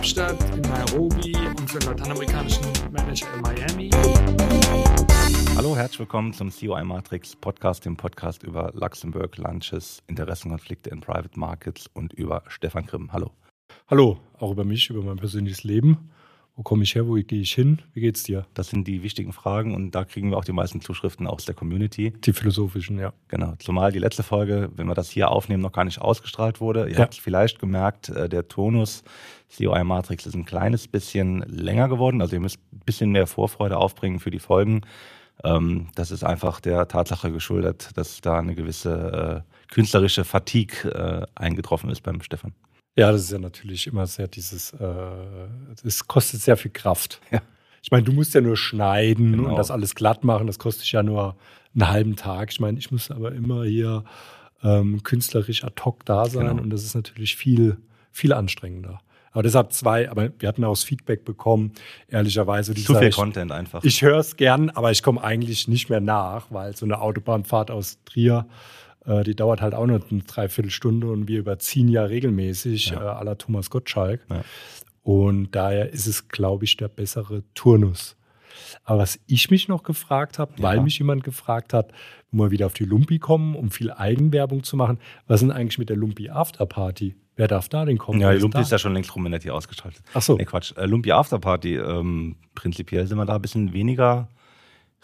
Kapstadt, in Nairobi und für den lateinamerikanischen Manager in Miami. Hallo, herzlich willkommen zum COI Matrix Podcast, dem Podcast über Luxemburg, Lunches, Interessenkonflikte in Private Markets und über Stefan Grimm. Hallo. Hallo, auch über mich, über mein persönliches Leben. Wo komme ich her? Wo gehe ich hin? Wie geht's dir? Das sind die wichtigen Fragen und da kriegen wir auch die meisten Zuschriften aus der Community. Die philosophischen, ja. Genau. Zumal die letzte Folge, wenn wir das hier aufnehmen, noch gar nicht ausgestrahlt wurde. Ihr Ja. habt vielleicht gemerkt, äh, der Tonus COI Matrix ist ein kleines bisschen länger geworden. Also ihr müsst ein bisschen mehr Vorfreude aufbringen für die Folgen. Ähm, Das ist einfach der Tatsache geschuldet, dass da eine gewisse äh, künstlerische Fatigue äh, eingetroffen ist beim Stefan. Ja, das ist ja natürlich immer sehr dieses, äh, es kostet sehr viel Kraft. Ja. Ich meine, du musst ja nur schneiden Genau. und das alles glatt machen. Das kostet ja nur einen halben Tag. Ich meine, ich muss aber immer hier ähm, künstlerisch ad hoc da sein Genau. und das ist natürlich viel, viel anstrengender. Aber deshalb zwei, aber wir hatten auch das Feedback bekommen, ehrlicherweise. die Zu viel ich- Content einfach. Ich höre es gern, aber ich komme eigentlich nicht mehr nach, weil so eine Autobahnfahrt aus Trier, äh, die dauert halt auch nur eine Dreiviertelstunde und wir überziehen ja regelmäßig Ja. äh, à la Thomas Gottschalk. Ja. Und daher ist es, glaube ich, der bessere Turnus. Aber was ich mich noch gefragt habe, Ja. weil mich jemand gefragt hat, wo wir wieder auf die Lumpi kommen, um viel Eigenwerbung zu machen, was ist denn eigentlich mit der Lumpi Afterparty? Wer darf da denn kommen? ja, die ist Lumpi da? ist ja schon längst rumänert hier ausgeschaltet. Ach so. Nee, Quatsch. Äh, Lumpi Afterparty, ähm, prinzipiell sind wir da ein bisschen weniger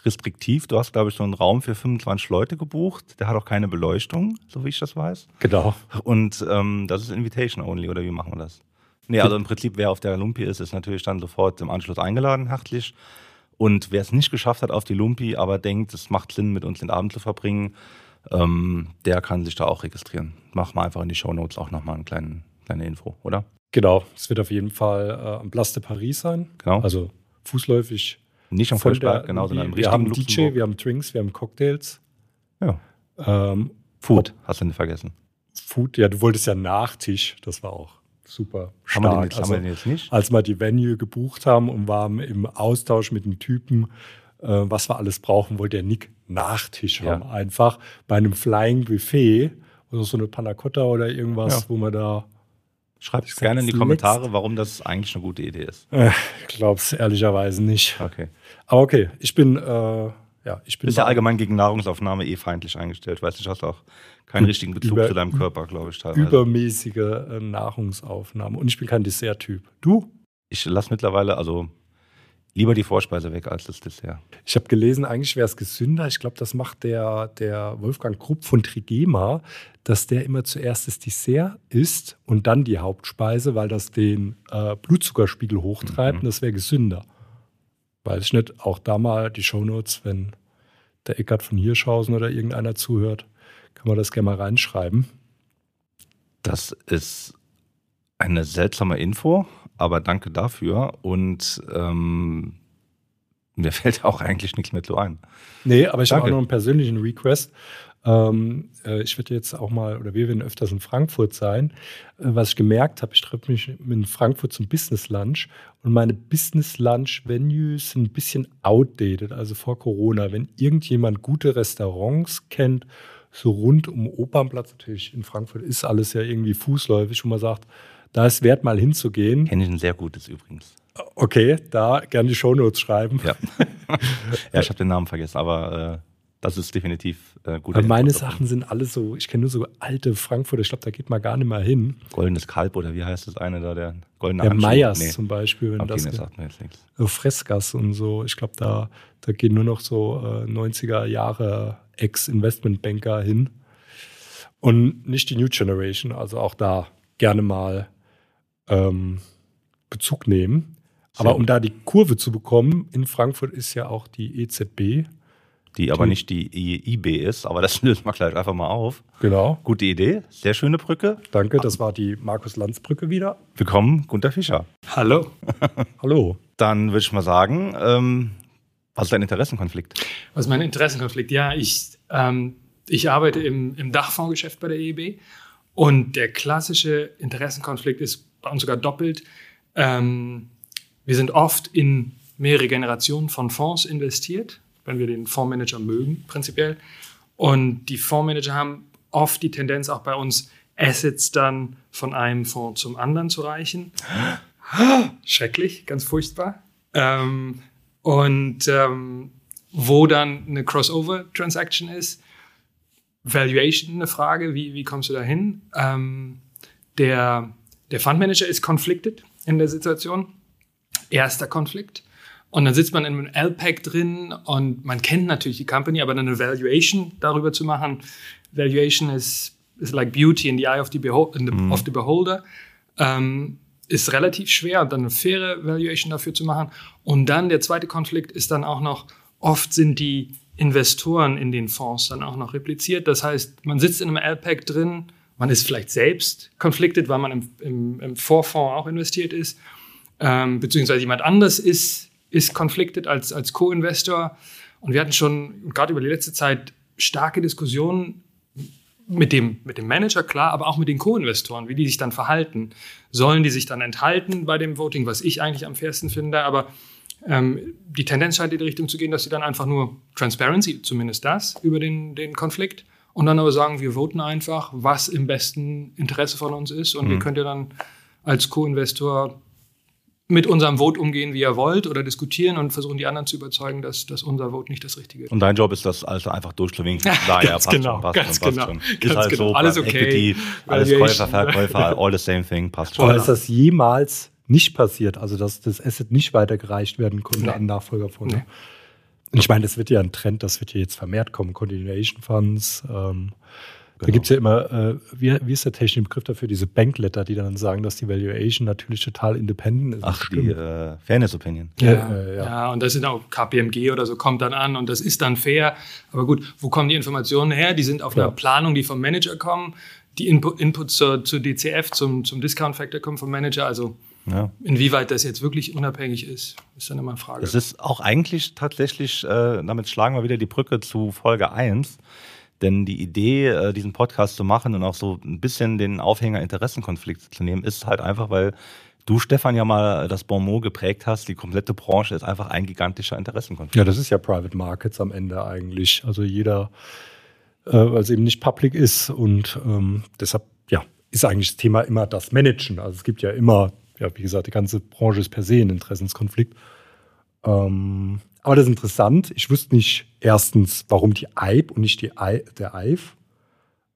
restriktiv. Du hast, glaube ich, so einen Raum für 25 Leute gebucht. Der hat auch keine Beleuchtung, so wie ich das weiß. Genau. Und ähm, das ist Invitation only, oder wie machen wir das? Nee, also im Prinzip, wer auf der Lumpi ist, ist natürlich dann sofort im Anschluss eingeladen, herzlich. Und wer es nicht geschafft hat auf die Lumpi, aber denkt, es macht Sinn, mit uns den Abend zu verbringen, ähm, der kann sich da auch registrieren. Machen wir einfach in die Shownotes auch nochmal eine kleine, kleine Info, oder? Genau. Es wird auf jeden Fall äh, am Place de Paris sein. Genau. Also fußläufig Nicht am der- genau, sondern im wir richtigen haben DJ, Luxemburg. wir haben Drinks, wir haben Cocktails. Ja. Ähm, Food, hast du nicht vergessen. Food, ja, du wolltest ja Nachtisch, das war auch super Haben wir, den stark. jetzt, haben Also, wir den jetzt nicht? als wir die Venue gebucht haben und waren im Austausch mit dem Typen, äh, was wir alles brauchen, wollte der Nick Nachtisch Ja. haben. Einfach bei einem Flying Buffet oder so eine Panna Cotta oder irgendwas, Ja. wo man da, Schreibt Ich gerne in die Kommentare, warum das eigentlich eine gute Idee ist. äh, ich glaube es ehrlicherweise nicht. Okay. Aber okay, ich bin, äh, ja, ich Du bin bist ja allgemein gegen Nahrungsaufnahme eh feindlich eingestellt. Weißt du, du hast auch keinen richtigen Bezug Über- zu deinem Körper, glaube ich, teilweise. übermäßige äh, Nahrungsaufnahme. Und ich bin kein Dessert-Typ. Du? Ich lasse mittlerweile, also lieber die Vorspeise weg als das Dessert. Ich habe gelesen, eigentlich wäre es gesünder. Ich glaube, das macht der, der Wolfgang Krupp von Trigema, dass der immer zuerst das Dessert isst und dann die Hauptspeise, weil das den äh, Blutzuckerspiegel hochtreibt Mhm. und das wäre gesünder. Weiß ich nicht, auch da mal die Shownotes, wenn der Eckart von Hirschhausen oder irgendeiner zuhört, kann man das gerne mal reinschreiben. Das ist eine seltsame Info, aber danke dafür. Und ähm, mir fällt auch eigentlich nichts mehr zu ein. Nee, aber ich habe auch noch einen persönlichen Request. Ähm, äh, ich werde jetzt auch mal, oder wir werden öfters in Frankfurt sein. Äh, was ich gemerkt habe, ich treffe mich in Frankfurt zum Business Lunch und meine Business Lunch Venues sind ein bisschen outdated, also vor Corona. Wenn irgendjemand gute Restaurants kennt, so rund um Opernplatz, natürlich in Frankfurt ist alles ja irgendwie fußläufig, wo man sagt, da ist wert mal hinzugehen. Kenne ich ein sehr gutes übrigens. Okay, da gerne die Shownotes schreiben. Ja. ja, ich habe den Namen vergessen, aber äh, das ist definitiv äh, gut. Meine Sachen sind alle so, ich kenne nur so alte Frankfurter, ich glaube, da geht man gar nicht mehr hin. Goldenes Kalb oder wie heißt das eine da, der goldene Der Handschuh? Meyers Nee, zum Beispiel, wenn okay, das sagt mir jetzt nichts. so Freskas und so. Ich glaube, da, da gehen nur noch so äh, 90er Jahre Ex-Investmentbanker hin. Und nicht die New Generation, also auch da gerne mal ähm, Bezug nehmen. Aber um da die Kurve zu bekommen, in Frankfurt ist ja auch die EZB. Die aber Die- nicht die IB ist, aber das lösen wir gleich einfach mal auf. Genau. Gute Idee, sehr schöne Brücke. Danke, das war die Markus-Lanz-Brücke wieder. Willkommen, Gunter Fischer. Hallo. Hallo. Dann würde ich mal sagen, ähm, was ist dein Interessenkonflikt? Was ist mein Interessenkonflikt? Ja, ich, ähm, ich arbeite im, im Dachfondsgeschäft bei der EIB und der klassische Interessenkonflikt ist bei uns sogar doppelt. Ähm, wir sind oft in mehrere Generationen von Fonds investiert, wenn wir den Fondsmanager mögen, prinzipiell. Und die Fondsmanager haben oft die Tendenz, auch bei uns Assets dann von einem Fonds zum anderen zu reichen. Schrecklich, ganz furchtbar. Ähm, und ähm, wo dann eine Crossover-Transaction ist, Valuation eine Frage, wie, wie kommst du da hin? Ähm, der, der Fundmanager ist conflicted in der Situation. Erster Konflikt. Und dann sitzt man in einem LPAC drin und man kennt natürlich die Company, aber dann eine Valuation darüber zu machen. Valuation ist, ist like beauty in the eye of the, behold, the, mm. of the beholder. Ähm, ist relativ schwer, dann eine faire Valuation dafür zu machen. Und dann der zweite Konflikt ist dann auch noch, oft sind die Investoren in den Fonds dann auch noch repliziert. Das heißt, man sitzt in einem LPAC drin, man ist vielleicht selbst konfliktet, weil man im, im, im Vorfonds auch investiert ist, ähm, beziehungsweise jemand anders ist, ist konfliktet als, als Co-Investor. Und wir hatten schon gerade über die letzte Zeit starke Diskussionen mit dem, mit dem Manager, klar, aber auch mit den Co-Investoren, wie die sich dann verhalten. Sollen die sich dann enthalten bei dem Voting, was ich eigentlich am fairsten finde, aber ähm, die Tendenz scheint in die Richtung zu gehen, dass sie dann einfach nur Transparency, zumindest das, über den, den Konflikt und dann aber sagen, wir voten einfach, was im besten Interesse von uns ist und mhm. ihr könnt ja dann als Co-Investor mit unserem Vote umgehen, wie ihr wollt, oder diskutieren und versuchen die anderen zu überzeugen, dass, dass unser Vote nicht das Richtige ist. Und dein Job ist das also einfach durchzuwinken. Ja, ja, passt genau, schon, passt ganz schon, passt genau, schon. Ist halt genau. so, alles okay. Equity, alles Käufer, Verkäufer, all the same thing, passt schon. Aber ist das jemals nicht passiert, also dass das Asset nicht weitergereicht werden konnte nee. an Nachfolger von. Nee. Und ich meine, das wird ja ein Trend, das wird ja jetzt vermehrt kommen, Continuation Funds. Ähm, Genau. Da gibt es ja immer, äh, wie, wie, ist der technische Begriff dafür, diese Bankletter, die dann sagen, dass die Valuation natürlich total independent ist. Ach, die äh, Fairness Opinion. Ja, ja, äh, ja. ja, und das sind auch KPMG oder so, kommt dann an und das ist dann fair. Aber gut, wo kommen die Informationen her? Die sind auf einer Planung, die vom Manager kommen. Die Input, Inputs zur, zur DCF, zum, zum Discount Factor kommen vom Manager. Also ja. Inwieweit das jetzt wirklich unabhängig ist, ist dann immer eine Frage. Es ist auch eigentlich tatsächlich, äh, damit schlagen wir wieder die Brücke zu Folge 1. Denn die Idee, äh, diesen Podcast zu machen und auch so ein bisschen den Aufhänger Interessenkonflikt zu nehmen, ist halt einfach, weil du, Stefan, ja mal das Bon mot geprägt hast, die komplette Branche ist einfach ein gigantischer Interessenkonflikt. Ja, das ist ja Private Markets am Ende eigentlich. Also jeder, äh, weil es eben nicht public ist und ähm, deshalb, ja, ist eigentlich das Thema immer das Managen. Also es gibt ja immer, ja, wie gesagt, die ganze Branche ist per se ein Interessenskonflikt. Ähm, aber das ist interessant. Ich wusste nicht erstens, warum die EIB und nicht die I, der EIF.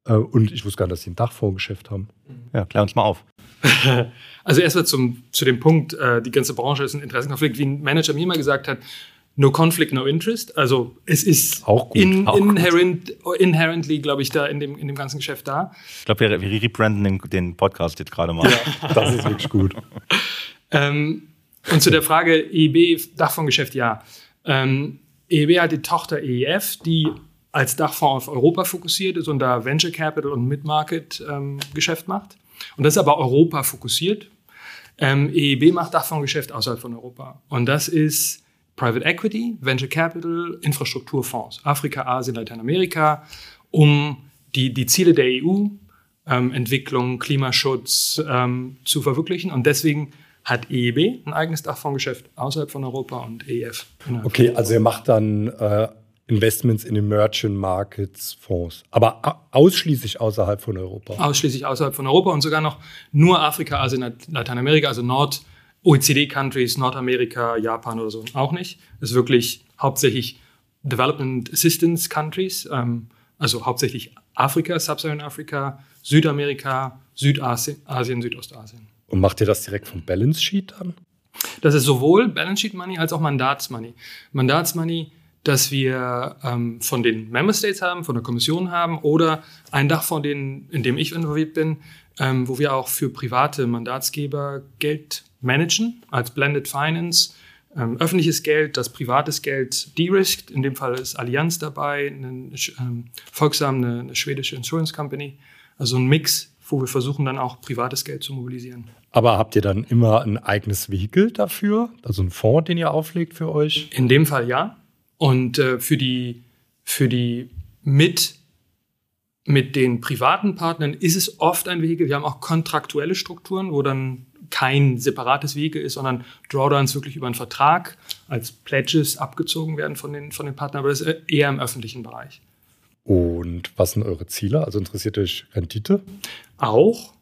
Äh, und ich wusste gar nicht, dass sie ein Dachfondsgeschäft haben. Ja, klär uns mal auf. also erstmal zum, zu dem Punkt, äh, die ganze Branche ist ein Interessenkonflikt. Wie ein Manager mir mal gesagt hat, no conflict, no interest. Also es ist auch gut, in, auch inherent, gut. inherently, glaube ich, da in dem, in dem ganzen Geschäft da. Ich glaube, wir, wir rebranden den, den Podcast jetzt gerade mal. Ja, das ist wirklich gut. ähm, und zu der Frage EIB, Dachfondsgeschäft, ja. Ähm, EIB hat die Tochter EIF, die als Dachfonds auf Europa fokussiert ist und da Venture Capital und Mid-Market ähm, Geschäft macht. Und das ist aber Europa fokussiert. Ähm, EIB macht Dachfondsgeschäft außerhalb von Europa. Und das ist Private Equity, Venture Capital, Infrastrukturfonds, Afrika, Asien, Lateinamerika, um die, die Ziele der EU, ähm, Entwicklung, Klimaschutz ähm, zu verwirklichen. Und deswegen hat EEB ein eigenes Dachfondsgeschäft außerhalb von Europa und EF. Okay, also ihr macht dann äh, Investments in Emerging Markets Fonds, aber ausschließlich außerhalb von Europa. Ausschließlich außerhalb von Europa und sogar noch nur Afrika, Asien, Lateinamerika, also Nord, OECD-Countries, Nordamerika, Japan oder so auch nicht. Das ist wirklich hauptsächlich Development Assistance Countries, ähm, also hauptsächlich Afrika, Sub-Saharan Afrika, Südamerika, Südasien, Asien, Südostasien. Und macht ihr das direkt vom Balance Sheet dann? Das ist sowohl Balance Sheet Money als auch Mandatsmoney. Mandatsmoney, das wir ähm, von den Member States haben, von der Kommission haben oder ein Dachfonds, den, in dem ich involviert bin, ähm, wo wir auch für private Mandatsgeber Geld managen als Blended Finance. Ähm, öffentliches Geld, das privates Geld de-risked. In dem Fall ist Allianz dabei, eine, ähm, Volksam, eine, eine schwedische Insurance Company. Also ein Mix wo wir versuchen dann auch privates Geld zu mobilisieren. Aber habt ihr dann immer ein eigenes Vehikel dafür? Also einen Fonds, den ihr auflegt für euch? In dem Fall ja. Und äh, für die, für die mit, mit den privaten Partnern ist es oft ein Vehikel. Wir haben auch kontraktuelle Strukturen, wo dann kein separates Vehikel ist, sondern Drawdowns wirklich über einen Vertrag als Pledges abgezogen werden von den, von den Partnern, aber das ist eher im öffentlichen Bereich. Und was sind eure Ziele? Also interessiert euch Rendite? Auch.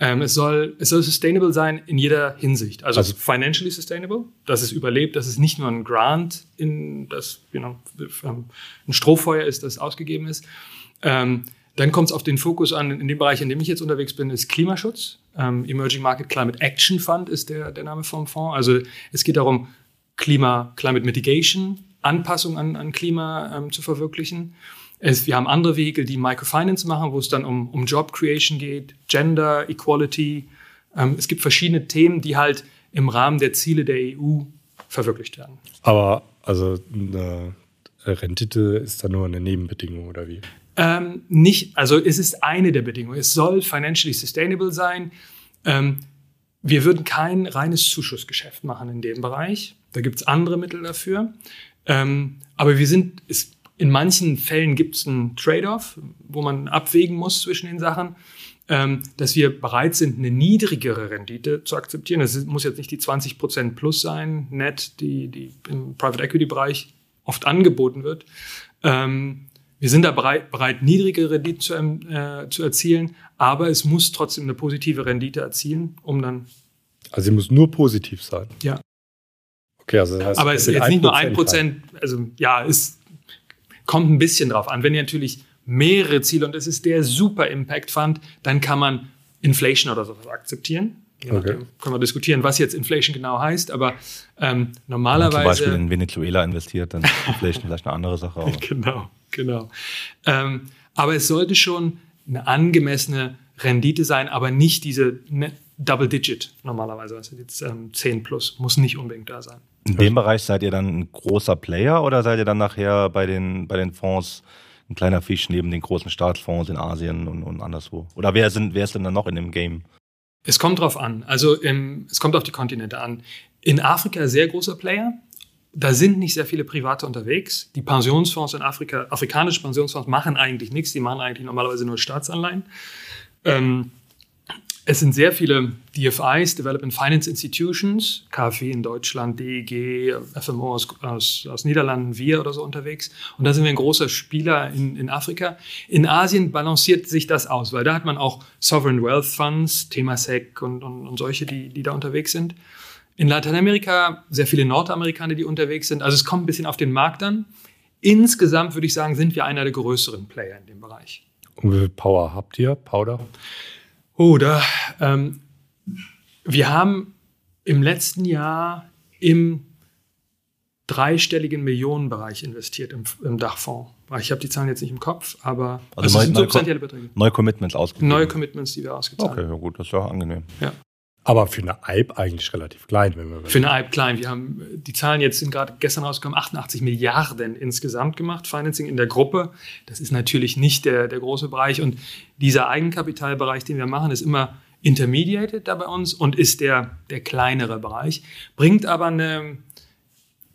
Ähm, es, soll, es soll sustainable sein in jeder Hinsicht. Also, also, financially sustainable, dass es überlebt, dass es nicht nur ein Grant, in das you know, ein Strohfeuer ist, das ausgegeben ist. Ähm, dann kommt es auf den Fokus an, in dem Bereich, in dem ich jetzt unterwegs bin, ist Klimaschutz. Ähm, Emerging Market Climate Action Fund ist der, der Name vom Fonds. Also es geht darum, Klima, Climate Mitigation, Anpassung an, an Klima ähm, zu verwirklichen. Es, wir haben andere Vehikel, die Microfinance machen, wo es dann um, um Job Creation geht, Gender, Equality. Ähm, es gibt verschiedene Themen, die halt im Rahmen der Ziele der EU verwirklicht werden. Aber also eine Rendite ist da nur eine Nebenbedingung oder wie? Ähm, nicht, also es ist eine der Bedingungen. Es soll financially sustainable sein. Ähm, wir würden kein reines Zuschussgeschäft machen in dem Bereich. Da gibt es andere Mittel dafür. Ähm, aber wir sind, es, in manchen Fällen gibt es einen Trade-off, wo man abwägen muss zwischen den Sachen, ähm, dass wir bereit sind, eine niedrigere Rendite zu akzeptieren. Das muss jetzt nicht die 20% plus sein, net, die, die im Private Equity-Bereich oft angeboten wird. Ähm, wir sind da bereit, bereit niedrige Rendite zu, äh, zu erzielen, aber es muss trotzdem eine positive Rendite erzielen, um dann. Also sie muss nur positiv sein. Ja. Okay, also das heißt, aber es ist jetzt nicht nur ein Prozent, also ja, es kommt ein bisschen drauf an. Wenn ihr natürlich mehrere Ziele und es ist der Super Impact Fund, dann kann man Inflation oder sowas akzeptieren. Okay. Können wir diskutieren, was jetzt Inflation genau heißt, aber ähm, normalerweise. Wenn man zum Beispiel in Venezuela investiert, dann ist Inflation vielleicht eine andere Sache. genau, genau. Ähm, aber es sollte schon eine angemessene Rendite sein, aber nicht diese ne, Double Digit normalerweise. Also jetzt ähm, 10 plus muss nicht unbedingt da sein. In dem Bereich seid ihr dann ein großer Player oder seid ihr dann nachher bei den, bei den Fonds ein kleiner Fisch neben den großen Staatsfonds in Asien und, und anderswo? Oder wer, sind, wer ist denn dann noch in dem Game? Es kommt drauf an. Also ähm, es kommt auf die Kontinente an. In Afrika sehr großer Player. Da sind nicht sehr viele Private unterwegs. Die Pensionsfonds in Afrika, afrikanische Pensionsfonds machen eigentlich nichts. Die machen eigentlich normalerweise nur Staatsanleihen. Ähm, es sind sehr viele DFIs, Development Finance Institutions, KfW in Deutschland, DEG, FMO aus, aus, aus Niederlanden, wir oder so unterwegs. Und da sind wir ein großer Spieler in, in Afrika. In Asien balanciert sich das aus, weil da hat man auch Sovereign Wealth Funds, Temasek und, und, und solche, die, die da unterwegs sind. In Lateinamerika sehr viele Nordamerikaner, die unterwegs sind. Also es kommt ein bisschen auf den Markt an. Insgesamt würde ich sagen, sind wir einer der größeren Player in dem Bereich. Und wie viel Power habt ihr? Powder? Oh, da. Ähm, wir haben im letzten Jahr im dreistelligen Millionenbereich investiert im, im Dachfonds. Ich habe die Zahlen jetzt nicht im Kopf, aber also, also neue, substanzielle Beträge. Neue Commitments ausgegeben. Neue Commitments, die wir ausgezahlt haben. Okay, ja gut, das ist ja angenehm. Ja. Aber für eine IB eigentlich relativ klein, wenn wir Für eine IB klein. Wir haben die Zahlen jetzt sind gerade gestern rausgekommen, 88 Milliarden insgesamt gemacht, Financing in der Gruppe. Das ist natürlich nicht der, der große Bereich. Und dieser Eigenkapitalbereich, den wir machen, ist immer intermediated da bei uns und ist der, der kleinere Bereich. Bringt aber eine,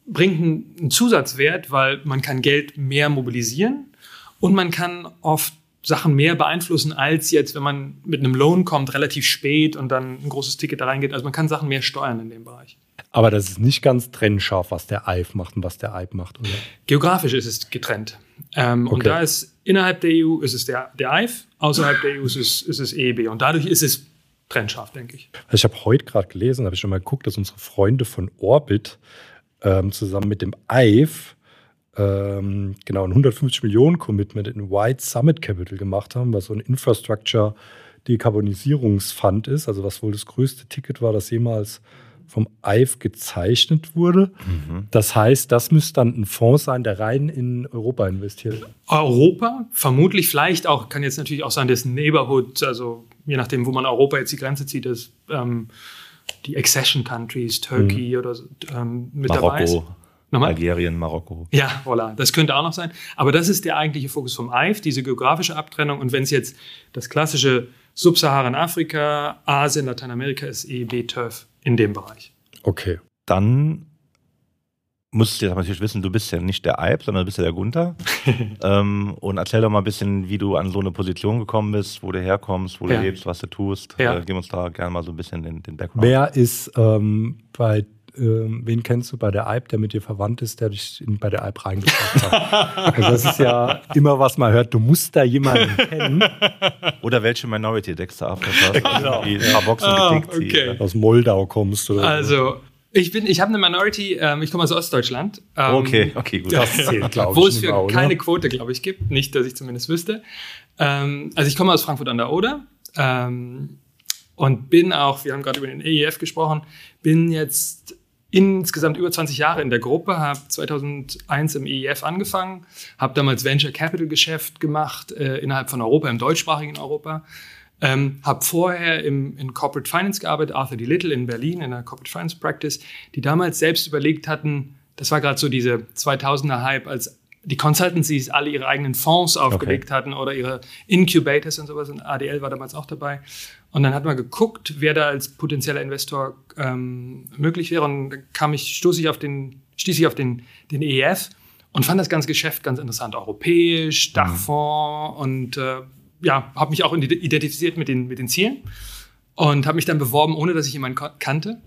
bringt einen Zusatzwert, weil man kann Geld mehr mobilisieren und man kann oft Sachen mehr beeinflussen, als jetzt, wenn man mit einem Loan kommt, relativ spät und dann ein großes Ticket da reingeht. Also man kann Sachen mehr steuern in dem Bereich. Aber das ist nicht ganz trennscharf, was der EIF macht und was der EIB macht, oder? Geografisch ist es getrennt. Ähm, okay. Und da ist innerhalb der EU ist es der, der EIF, außerhalb der EU ist es, ist es EEB. Und dadurch ist es trennscharf, denke ich. Ich habe heute gerade gelesen, habe ich schon mal geguckt, dass unsere Freunde von Orbit ähm, zusammen mit dem EIF ähm, genau ein 150 Millionen Commitment in White Summit Capital gemacht haben, was so ein Infrastructure Dekarbonisierungsfund ist, also was wohl das größte Ticket war, das jemals vom EIF gezeichnet wurde. Mhm. Das heißt, das müsste dann ein Fonds sein, der rein in Europa investiert. Europa, vermutlich vielleicht auch, kann jetzt natürlich auch sein, das Neighborhood, also je nachdem, wo man Europa jetzt die Grenze zieht, ist ähm, die Accession Countries, Turkey mhm. oder ähm, mit Marokko. dabei ist. Nochmal? Algerien, Marokko. Ja, voilà. Das könnte auch noch sein. Aber das ist der eigentliche Fokus vom EIF, diese geografische Abtrennung. Und wenn es jetzt das klassische Subsaharan-Afrika, Asien, Lateinamerika ist, EEB, TURF in dem Bereich. Okay. Dann musst du jetzt natürlich wissen, du bist ja nicht der Eib, sondern du bist ja der Gunther. ähm, und erzähl doch mal ein bisschen, wie du an so eine Position gekommen bist, wo du herkommst, wo ja. du lebst, was du tust. Ja. Äh, gib uns da gerne mal so ein bisschen den, den Background. Wer ist ähm, bei ähm, wen kennst du bei der Alp, der mit dir verwandt ist, der dich in, bei der Alp reingebracht hat? also das ist ja immer, was man hört. Du musst da jemanden kennen. Oder welche Minority deckst du ab? genau. Die ein paar Boxen ah, okay. Aus Moldau kommst du. Also, ich bin, ich habe eine Minority, ähm, ich komme aus Ostdeutschland. Ähm, okay, okay, gut. Das zählt, glaube ich. Wo es für keine ne? Quote, glaube ich, gibt. Nicht, dass ich zumindest wüsste. Ähm, also ich komme aus Frankfurt an der Oder. Ähm, und bin auch, wir haben gerade über den EIF gesprochen, bin jetzt insgesamt über 20 Jahre in der Gruppe, habe 2001 im EIF angefangen, habe damals Venture Capital Geschäft gemacht äh, innerhalb von Europa, im deutschsprachigen Europa. Ähm, habe vorher im, in Corporate Finance gearbeitet, Arthur D. Little in Berlin in der Corporate Finance Practice, die damals selbst überlegt hatten, das war gerade so diese 2000er-Hype, als die Consultancies alle ihre eigenen Fonds aufgelegt okay. hatten oder ihre Incubators und sowas. Und ADL war damals auch dabei. Und dann hat man geguckt, wer da als potenzieller Investor ähm, möglich wäre. Und dann kam ich, stoß ich auf den, stieß ich auf den, den EF und fand das ganze Geschäft ganz interessant. Europäisch, mhm. Dachfonds und äh, ja, habe mich auch identifiziert mit den, mit den Zielen und habe mich dann beworben, ohne dass ich jemanden kannte.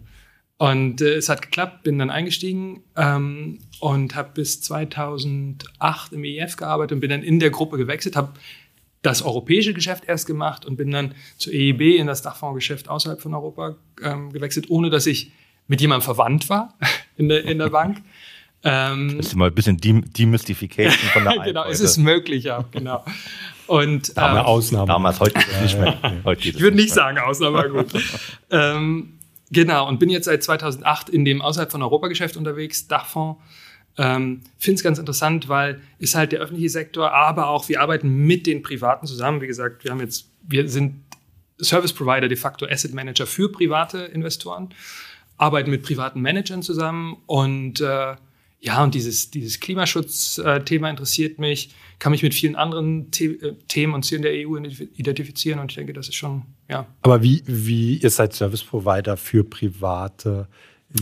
Und äh, es hat geklappt, bin dann eingestiegen ähm, und habe bis 2008 im EF gearbeitet und bin dann in der Gruppe gewechselt, habe das europäische Geschäft erst gemacht und bin dann zur EIB in das Dachfondsgeschäft außerhalb von Europa ähm, gewechselt, ohne dass ich mit jemandem verwandt war in der, in der Bank. Ähm, das ist mal ein bisschen Demystification von der Genau, es ist möglich, ja, genau. Und, damals ähm, Ausnahme. Damals, heute nicht mehr. Heute ich würde nicht sagen Ausnahme, aber gut. ähm, Genau, und bin jetzt seit 2008 in dem außerhalb von Europa-Geschäft unterwegs, Dachfonds. Ähm, Finde es ganz interessant, weil ist halt der öffentliche Sektor, aber auch wir arbeiten mit den Privaten zusammen. Wie gesagt, wir haben jetzt, wir sind Service Provider de facto Asset Manager für private Investoren, arbeiten mit privaten Managern zusammen und äh, ja, und dieses, dieses Klimaschutzthema interessiert mich, kann mich mit vielen anderen The äh, Themen und Zielen der EU identifizieren und ich denke, das ist schon, ja. Aber wie, wie ihr seid Service Provider für private Investoren?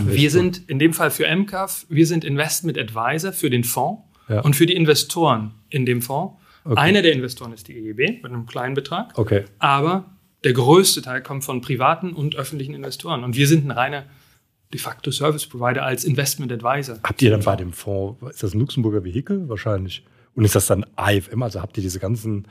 Wir sind in dem Fall für MCAF, wir sind Investment Advisor für den Fonds ja. und für die Investoren in dem Fonds. Okay. Einer der Investoren ist die EIB mit einem kleinen Betrag, okay. aber der größte Teil kommt von privaten und öffentlichen Investoren und wir sind ein reiner de facto Service Provider als Investment Advisor. Habt ihr dann bei dem Fonds, ist das ein Luxemburger Vehikel wahrscheinlich? Und ist das dann AFM? Also habt ihr diese ganzen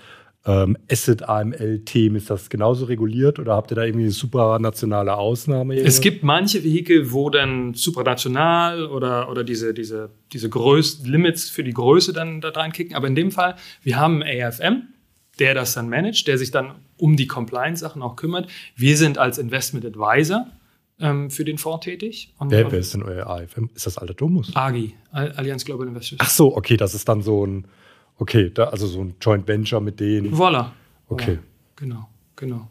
ähm, Asset-AML-Themen, ist das genauso reguliert oder habt ihr da irgendwie eine supranationale Ausnahme? Es gibt manche Vehikel, wo dann supranational oder, oder diese, diese, diese Größ Limits für die Größe dann da reinkicken. Aber in dem Fall, wir haben AFM, der das dann managt, der sich dann um die Compliance-Sachen auch kümmert. Wir sind als Investment Advisor ähm, für den Fonds tätig. Und, wer, wer ist denn euer AFM? Ist das Alter Domus? AGI, Allianz Global Investors. Ach so, okay, das ist dann so ein, okay, da, also so ein Joint Venture mit denen. Voila. Okay. Ja, genau, genau.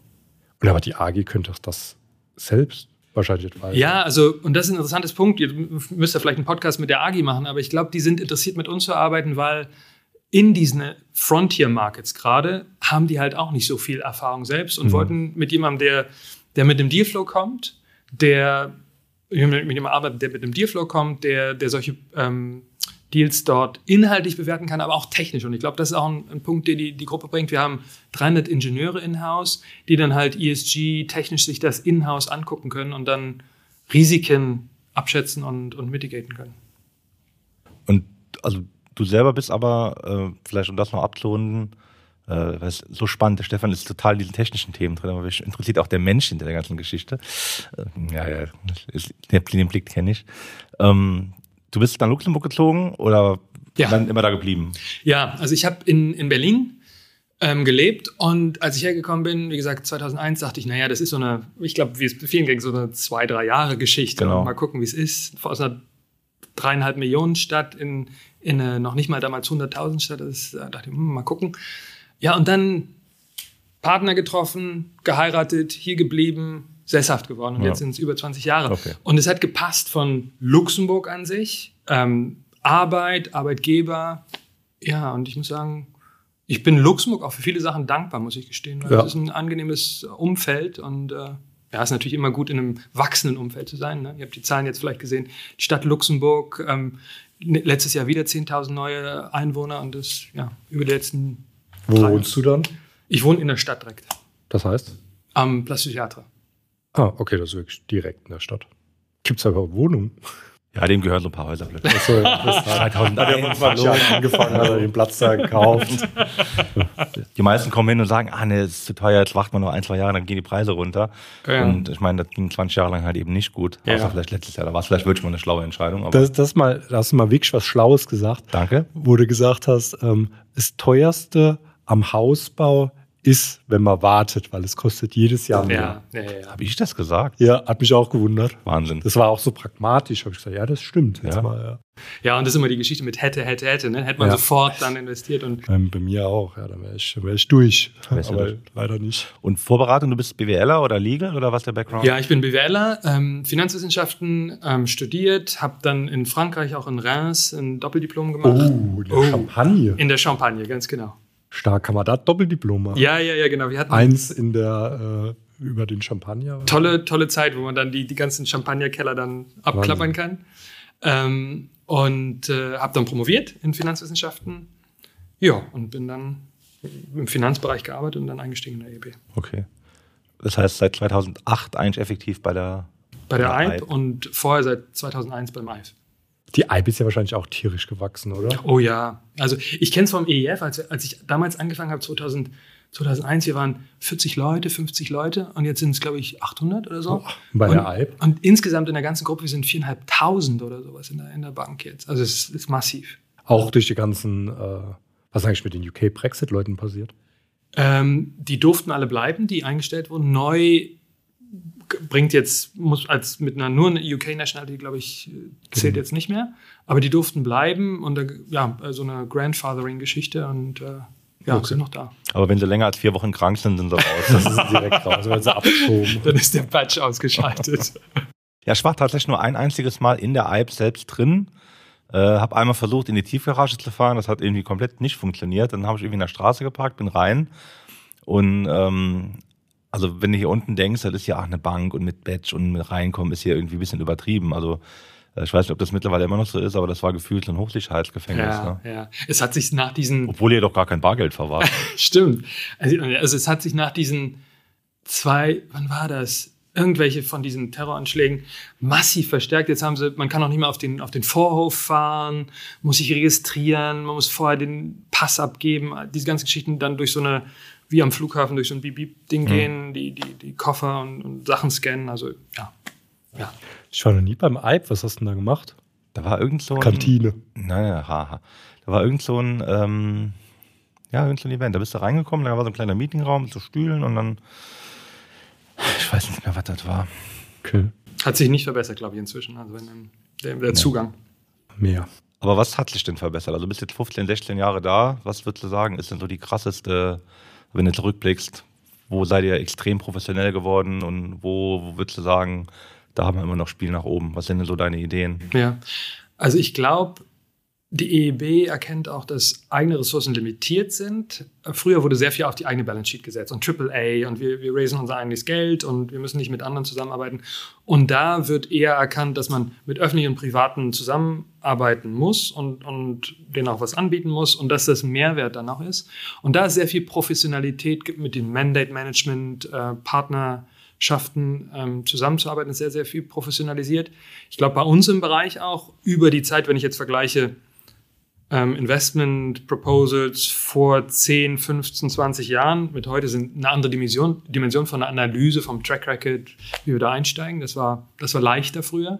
Und aber die AGI könnte das selbst wahrscheinlich advisen. Ja, also, und das ist ein interessantes Punkt. Ihr müsst ja vielleicht einen Podcast mit der AGI machen, aber ich glaube, die sind interessiert, mit uns zu arbeiten, weil in diesen Frontier Markets gerade haben die halt auch nicht so viel Erfahrung selbst und mhm. wollten mit jemandem, der, der mit dem Dealflow kommt, der mit jemandem arbeitet, der mit einem Dealflow kommt, der, der solche ähm, Deals dort inhaltlich bewerten kann, aber auch technisch. Und ich glaube, das ist auch ein, ein, Punkt, den die, die Gruppe bringt. Wir haben 300 Ingenieure in-house, die dann halt ESG technisch sich das in-house angucken können und dann Risiken abschätzen und, und mitigaten können. Und also du selber bist aber, äh, vielleicht um das noch abzurunden, äh, was so spannend. Der Stefan ist total in diesen technischen Themen drin, aber mich interessiert auch der Mensch hinter der ganzen Geschichte. Äh, ja, ja, ist, den Blick kenne ich. Ähm, du bist nach Luxemburg gezogen oder ja. dann immer da geblieben? Ja, also ich habe in, in Berlin ähm, gelebt und als ich hergekommen bin, wie gesagt, 2001 dachte ich, naja, das ist so eine, ich glaube, wie es vielen ging, so eine zwei, drei Jahre Geschichte. Genau. Mal gucken, wie es ist. Aus einer dreieinhalb Millionen Stadt in, in eine noch nicht mal damals 100.000 Stadt. Das da dachte ich, hm, mal gucken. Ja, und dann Partner getroffen, geheiratet, hier geblieben, sesshaft geworden. Und ja. jetzt sind es über 20 Jahre. Okay. Und es hat gepasst von Luxemburg an sich, ähm, Arbeit, Arbeitgeber. Ja, und ich muss sagen, ich bin Luxemburg auch für viele Sachen dankbar, muss ich gestehen. Weil ja. Es ist ein angenehmes Umfeld und äh, ja, ist natürlich immer gut, in einem wachsenden Umfeld zu sein. Ne? Ihr habt die Zahlen jetzt vielleicht gesehen. Die Stadt Luxemburg, ähm, letztes Jahr wieder 10.000 neue Einwohner und das ja, über die letzten wo Drei. wohnst du dann? Ich wohne in der Stadt direkt. Das heißt? Am Place du Theatre. Ah, okay, das ist wirklich direkt in der Stadt. Gibt es überhaupt Wohnungen? Ja, dem gehören so ein paar Häuser plötzlich. Also, das hat, hat er vor 20 Jahren angefangen, hat er den Platz da gekauft. Die meisten kommen hin und sagen, ah ne, ist zu teuer, jetzt warten wir noch ein, zwei Jahre, dann gehen die Preise runter. Ja. Und ich meine, das ging 20 Jahre lang halt eben nicht gut. Ja. Außer vielleicht letztes Jahr. Da war es vielleicht wirklich mal eine schlaue Entscheidung. Aber Das, das mal, da hast du mal wirklich was Schlaues gesagt, danke. wo du gesagt hast, ähm, das teuerste am Hausbau ist, wenn man wartet, weil es kostet jedes Jahr mehr. Ja, ja, ja. Habe ich das gesagt? Ja, hat mich auch gewundert. Wahnsinn. Das war auch so pragmatisch. Habe ich gesagt, ja, das stimmt. Jetzt Ja. Mal, ja. ja, und das ist immer die Geschichte mit hätte, hätte, hätte. Ne? Hätte man Ja. sofort dann investiert und Ähm, bei mir auch. Ja, dann wäre ich, wär ich durch. Wärst du Aber durch. leider nicht. Und Vorbereitung, du bist BWLer oder Legal oder was der Background? Ja, ich bin BWLer, ähm, Finanzwissenschaften ähm, studiert, habe dann in Frankreich, auch in Reims, ein Doppeldiplom gemacht. Oh, der Oh. Champagne. In der Champagne, ganz genau. Stark kann man da Doppeldiplom machen. Ja, ja, ja, genau. Wir hatten Eins in der äh, über den Champagner. tolle, tolle Zeit, wo man dann die, die ganzen Champagnerkeller dann abklappern kann. Ähm, und äh, habe dann promoviert in Finanzwissenschaften. Ja, und bin dann im Finanzbereich gearbeitet und dann eingestiegen in der EB. Okay. Das heißt, seit 2008 eigentlich effektiv bei der. Bei der EIB. und vorher seit 2001 beim EIF. Die Eib ist ja wahrscheinlich auch tierisch gewachsen, oder? Oh ja, also ich kenne es vom EEF, als, als ich damals angefangen habe, 2000, 2001, wir waren 40 Leute, 50 Leute und jetzt sind es, glaube ich, 800 oder so. Oh, bei und, der Eib? Und insgesamt in der ganzen Gruppe, wir sind 4.500 oder sowas in der, in der Bank jetzt. Also es ist massiv. Auch durch die ganzen, äh, was eigentlich mit den UK-Brexit-Leuten passiert? Ähm, die durften alle bleiben, die eingestellt wurden. Neu bringt jetzt, muss als mit einer nur eine UK-Nationality, glaube ich, äh, zählt jetzt nicht mehr. Aber die durften bleiben und da, ja, so eine Grandfathering-Geschichte und äh, ja, Okay. sind noch da. Aber wenn sie länger als vier Wochen krank sind, sind sie raus. Das ist direkt raus, weil sie abgeschoben. Dann ist der Patch ausgeschaltet. Ja, ich war tatsächlich nur ein einziges Mal in der Eib selbst drin. Äh, habe einmal versucht, in die Tiefgarage zu fahren. Das hat irgendwie komplett nicht funktioniert. Dann habe ich irgendwie in der Straße geparkt, bin rein. Und ähm, also wenn du hier unten denkst, das ist ja auch eine Bank und mit Badge und mit reinkommen ist hier irgendwie ein bisschen übertrieben. Also äh, ich weiß nicht, ob das mittlerweile immer noch so ist, aber das war gefühlt so ein Hochsicherheitsgefängnis. ja, Ne? ja. Es hat sich nach diesen Obwohl ihr doch gar kein Bargeld verwahrt. Stimmt. Also, also es hat sich nach diesen zwei, wann war das? Irgendwelche von diesen Terroranschlägen massiv verstärkt. Jetzt haben sie, man kann auch nicht mehr auf den, auf den Vorhof fahren, muss sich registrieren, man muss vorher den Pass abgeben, diese ganzen Geschichten dann durch so eine, wie am Flughafen, durch so ein Bip-Bip-Ding gehen, die, die, die Koffer und, und Sachen scannen. Also ja. Ja. Ich war noch nie beim Eib. Was hast du denn da gemacht? Da war irgend so ein, Kantine. Naja, haha. Da war irgend so ein, ähm, ja, irgend so ein Event. Da bist du reingekommen, da war so ein kleiner Meetingraum mit so Stühlen und dann, ich weiß nicht mehr, was das war. Okay. Hat sich nicht verbessert, glaube ich, inzwischen. Also ähm, der, der Zugang. Mehr. Aber was hat sich denn verbessert? Also du bist jetzt 15, 16 Jahre da. Was würdest du sagen, ist denn so die krasseste, wenn du zurückblickst, wo seid ihr extrem professionell geworden und wo, wo würdest du sagen, da haben wir immer noch Spiel nach oben? Was sind denn so deine Ideen? Ja, also ich glaube, die EEB erkennt auch, dass eigene Ressourcen limitiert sind. Früher wurde sehr viel auf die eigene Balance Sheet gesetzt und AAA und wir, wir raisen unser eigenes Geld und wir müssen nicht mit anderen zusammenarbeiten. Und da wird eher erkannt, dass man mit öffentlichen und privaten zusammenarbeiten muss und, und denen auch was anbieten muss und dass das Mehrwert dann auch ist. Und da ist sehr viel Professionalität gibt mit dem Mandate Management, äh, Partnerschaften ähm, zusammenzuarbeiten, ist sehr, sehr viel professionalisiert. Ich glaube, bei uns im Bereich auch über die Zeit, wenn ich jetzt vergleiche, ähm, Investment Proposals vor 10, 15, 20 Jahren mit heute sind eine andere Dimension, Dimension von der Analyse, vom Track Record, wie wir da einsteigen. Das war, das war leichter früher.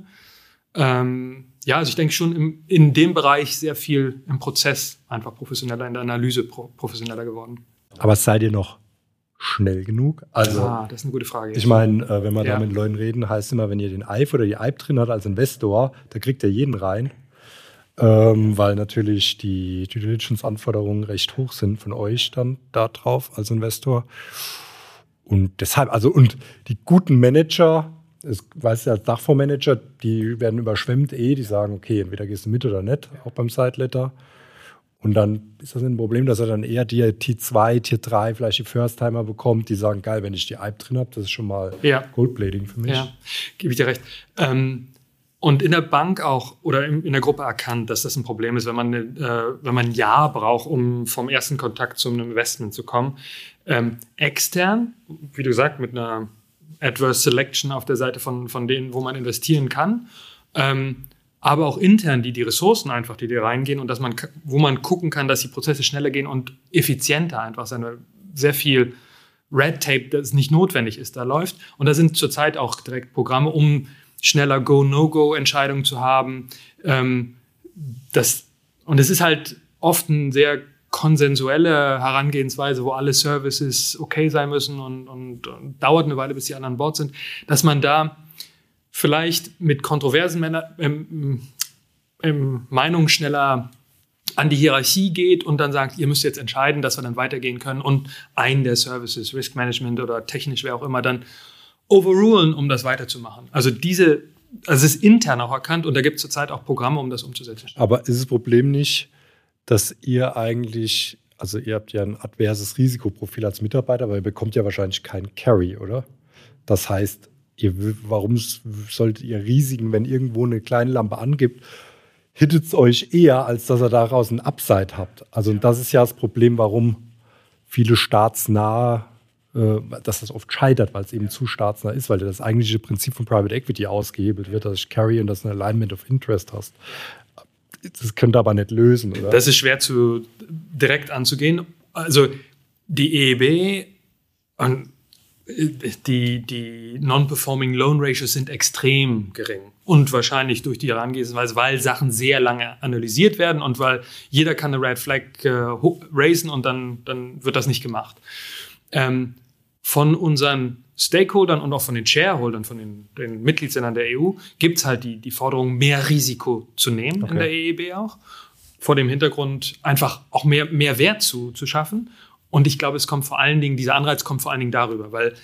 Ähm, ja, also ich denke schon im, in dem Bereich sehr viel im Prozess einfach professioneller, in der Analyse pro, professioneller geworden. Aber seid ihr noch schnell genug? Also, ah, das ist eine gute Frage. ich meine, äh, wenn wir Ja. da mit Leuten reden, heißt immer, wenn ihr den EIF oder die EIB drin habt als Investor, da kriegt ihr jeden rein. Ähm, weil natürlich die Due Diligence-Anforderungen recht hoch sind von euch dann da drauf als Investor. Und deshalb, also, und die guten Manager, weißt du als Dachfondsmanager, die werden überschwemmt eh, die sagen, okay, entweder gehst du mit oder nicht, auch beim Sideletter. Und dann ist das ein Problem, dass er dann eher die Tier 2, Tier 3, vielleicht die First-Timer bekommt, die sagen, geil, wenn ich die Alp drin habe, das ist schon mal Ja. Goldplating für mich. Ja, gebe ich dir recht. Ähm, und in der Bank auch oder in, in der Gruppe erkannt, dass das ein Problem ist, wenn man, äh, wenn man ein Jahr braucht, um vom ersten Kontakt zu einem Investment zu kommen. Ähm, extern, wie du gesagt, mit einer Adverse Selection auf der Seite von, von denen, wo man investieren kann. Ähm, aber auch intern die, die Ressourcen einfach, die da reingehen und dass man, wo man gucken kann, dass die Prozesse schneller gehen und effizienter einfach sein, weil sehr viel Red Tape, das nicht notwendig ist, da läuft. Und da sind zurzeit auch direkt Programme, um schneller Go-No-Go-Entscheidungen zu haben. Ähm, das, und es ist halt oft ein sehr konsensuelle Herangehensweise, wo alle Services okay sein müssen und, und, und dauert eine Weile, bis die anderen an Bord sind, dass man da vielleicht mit kontroversen Männer, ähm, ähm, Meinungen schneller an die Hierarchie geht und dann sagt, ihr müsst jetzt entscheiden, dass wir dann weitergehen können und einen der Services, Risk Management oder technisch, wer auch immer, dann overrulen, um das weiterzumachen. Also diese, also es ist intern auch erkannt und da gibt es zurzeit auch Programme, um das umzusetzen. Aber ist das Problem nicht, dass ihr eigentlich, also ihr habt ja ein adverses Risikoprofil als Mitarbeiter, aber ihr bekommt ja wahrscheinlich keinen Carry, oder? Das heißt, ihr, warum solltet ihr Risiken, wenn irgendwo eine kleine Lampe angibt, hittet es euch eher, als dass ihr daraus ein Upside habt. Also das ist ja das Problem, warum viele staatsnah, äh, dass das oft scheitert, weil es eben zu staatsnah ist, weil das eigentliche Prinzip von Private Equity ausgehebelt wird, dass ich Carry und dass du ein Alignment of Interest hast. Das könnt ihr aber nicht lösen, oder? Das ist schwer zu direkt anzugehen. Also die EEB und die, die Non-Performing Loan Ratios sind extrem gering. Und wahrscheinlich durch die Herangehensweise, weil Sachen sehr lange analysiert werden und weil jeder kann eine Red Flag äh, raisen und dann, dann wird das nicht gemacht. Ähm, von unseren Stakeholdern und auch von den Shareholdern, von den, den Mitgliedsländern der EU, gibt es halt die, die Forderung, mehr Risiko zu nehmen okay. in der EEB auch. Vor dem Hintergrund einfach auch mehr, mehr Wert zu, zu schaffen. Und ich glaube, es kommt vor allen Dingen, dieser Anreiz kommt vor allen Dingen darüber, weil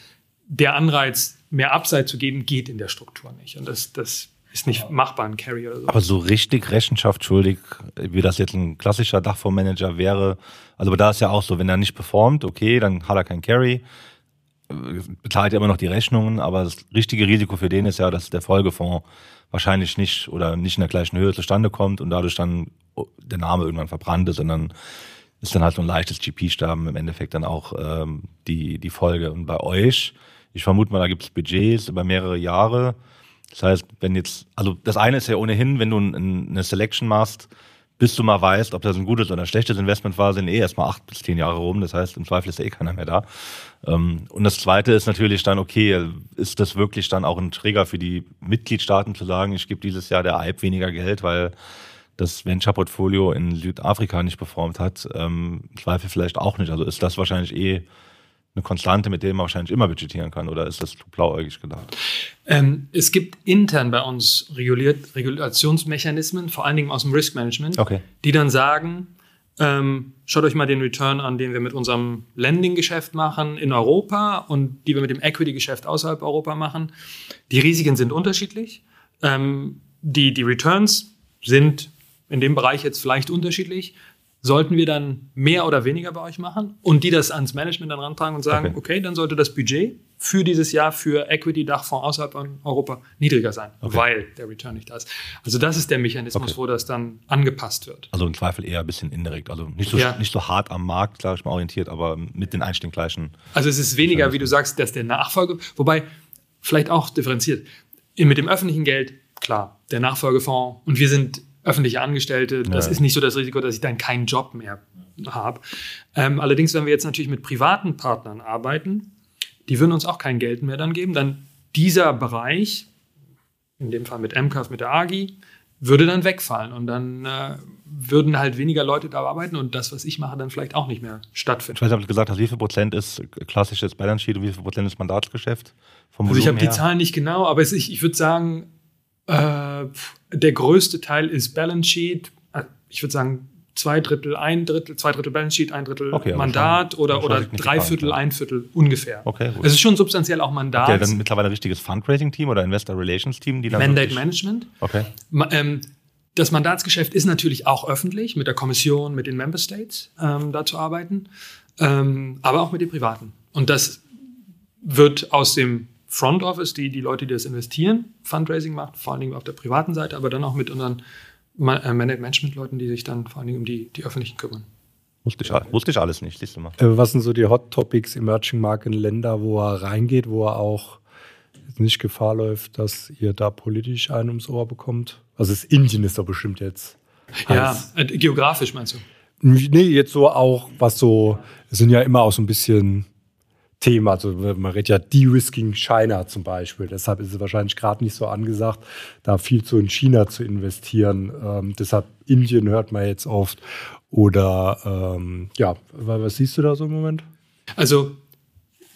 der Anreiz, mehr Upside zu geben, geht in der Struktur nicht. Und das, das ist nicht machbar, ein Carry oder so. Aber so richtig rechenschaftsschuldig, wie das jetzt ein klassischer Dachfondsmanager wäre, also da ist ja auch so, wenn er nicht performt, okay, dann hat er kein Carry, bezahlt er immer noch die Rechnungen, aber das richtige Risiko für den ist ja, dass der Folgefonds wahrscheinlich nicht oder nicht in der gleichen Höhe zustande kommt und dadurch dann der Name irgendwann verbrannt ist, sondern ist dann halt so ein leichtes GP-Sterben im Endeffekt dann auch ähm, die, die Folge. Und bei euch, ich vermute mal, da gibt es Budgets über mehrere Jahre. Das heißt, wenn jetzt, also das eine ist ja ohnehin, wenn du ein, eine Selection machst, bis du mal weißt, ob das ein gutes oder ein schlechtes Investment war, sind eh erstmal acht bis zehn Jahre rum. Das heißt, im Zweifel ist eh keiner mehr da. Ähm, und das zweite ist natürlich dann, okay, ist das wirklich dann auch ein Trigger für die Mitgliedstaaten zu sagen, ich gebe dieses Jahr der IPE weniger Geld, weil das Venture-Portfolio in Südafrika nicht performt hat, ähm, Zweifel vielleicht auch nicht. Also ist das wahrscheinlich eh eine Konstante, mit der man wahrscheinlich immer budgetieren kann, oder ist das zu blauäugig gedacht? Ähm, es gibt intern bei uns Reguliert, Regulationsmechanismen, vor allen Dingen aus dem Risk Management, okay. die dann sagen, ähm, schaut euch mal den Return an, den wir mit unserem Lending-Geschäft machen in Europa und die wir mit dem Equity-Geschäft außerhalb Europa machen. Die Risiken sind unterschiedlich. Ähm, die, die Returns sind in dem Bereich jetzt vielleicht unterschiedlich. Sollten wir dann mehr oder weniger bei euch machen und die das ans Management dann rantragen und sagen, okay, okay dann sollte das Budget für dieses Jahr für Equity-Dachfonds außerhalb von Europa niedriger sein, okay. weil der Return nicht da ist. Also das ist der Mechanismus, okay. wo das dann angepasst wird. Also im Zweifel eher ein bisschen indirekt, also nicht so, ja. nicht so hart am Markt, klar ich mal orientiert, aber mit den einstigen gleichen. Also es ist weniger, wie du sagst, dass der Nachfolge, wobei vielleicht auch differenziert. Mit dem öffentlichen Geld, klar, der Nachfolgefonds und wir sind öffentliche Angestellte. Das ja. ist nicht so das Risiko, dass ich dann keinen Job mehr habe. Ähm, allerdings, wenn wir jetzt natürlich mit privaten Partnern arbeiten, die würden uns auch kein Geld mehr dann geben, dann dieser Bereich, in dem Fall mit MCAS, mit der AGI, würde dann wegfallen und dann äh, würden halt weniger Leute da arbeiten und das, was ich mache, dann vielleicht auch nicht mehr stattfinden. Ich weiß nicht, ob du gesagt hast, wie viel Prozent ist klassisches Balance Sheet und wie viel Prozent ist Mandatsgeschäft? Vom also ich habe die Zahlen nicht genau, aber es, ich, ich würde sagen, äh, der größte Teil ist Balance Sheet. Äh, ich würde sagen, zwei Drittel, ein Drittel, zwei Drittel Balance Sheet, ein Drittel okay, Mandat schon, oder, oder drei Viertel, ein Viertel ungefähr. Okay, gut. Es ist schon substanziell auch Mandat. Ihr dann mittlerweile ein richtiges Fundraising-Team oder Investor Relations-Team? die Mandate Management. Okay. Ähm, das Mandatsgeschäft ist natürlich auch öffentlich, mit der Kommission, mit den Member States ähm, da zu arbeiten, ähm, aber auch mit den Privaten. Und das wird aus dem Front Office, die, die Leute, die das investieren, Fundraising macht, vor allen Dingen auf der privaten Seite, aber dann auch mit unseren äh, Management-Leuten, die sich dann vor allen Dingen um die, die öffentlichen kümmern. Wusste ich, wusste ich alles nicht, siehst du mal. Äh, was sind so die Hot Topics, Emerging Market Länder, wo er reingeht, wo er auch nicht Gefahr läuft, dass ihr da politisch einen ums Ohr bekommt? Also das Indien ist doch bestimmt jetzt. Ja, äh, geografisch meinst du? Nee, jetzt so auch, was so, es sind ja immer auch so ein bisschen Thema. Also man redet ja De-Risking China zum Beispiel. Deshalb ist es wahrscheinlich gerade nicht so angesagt, da viel zu in China zu investieren. Ähm, deshalb Indien hört man jetzt oft. Oder ähm, ja, was siehst du da so im Moment? Also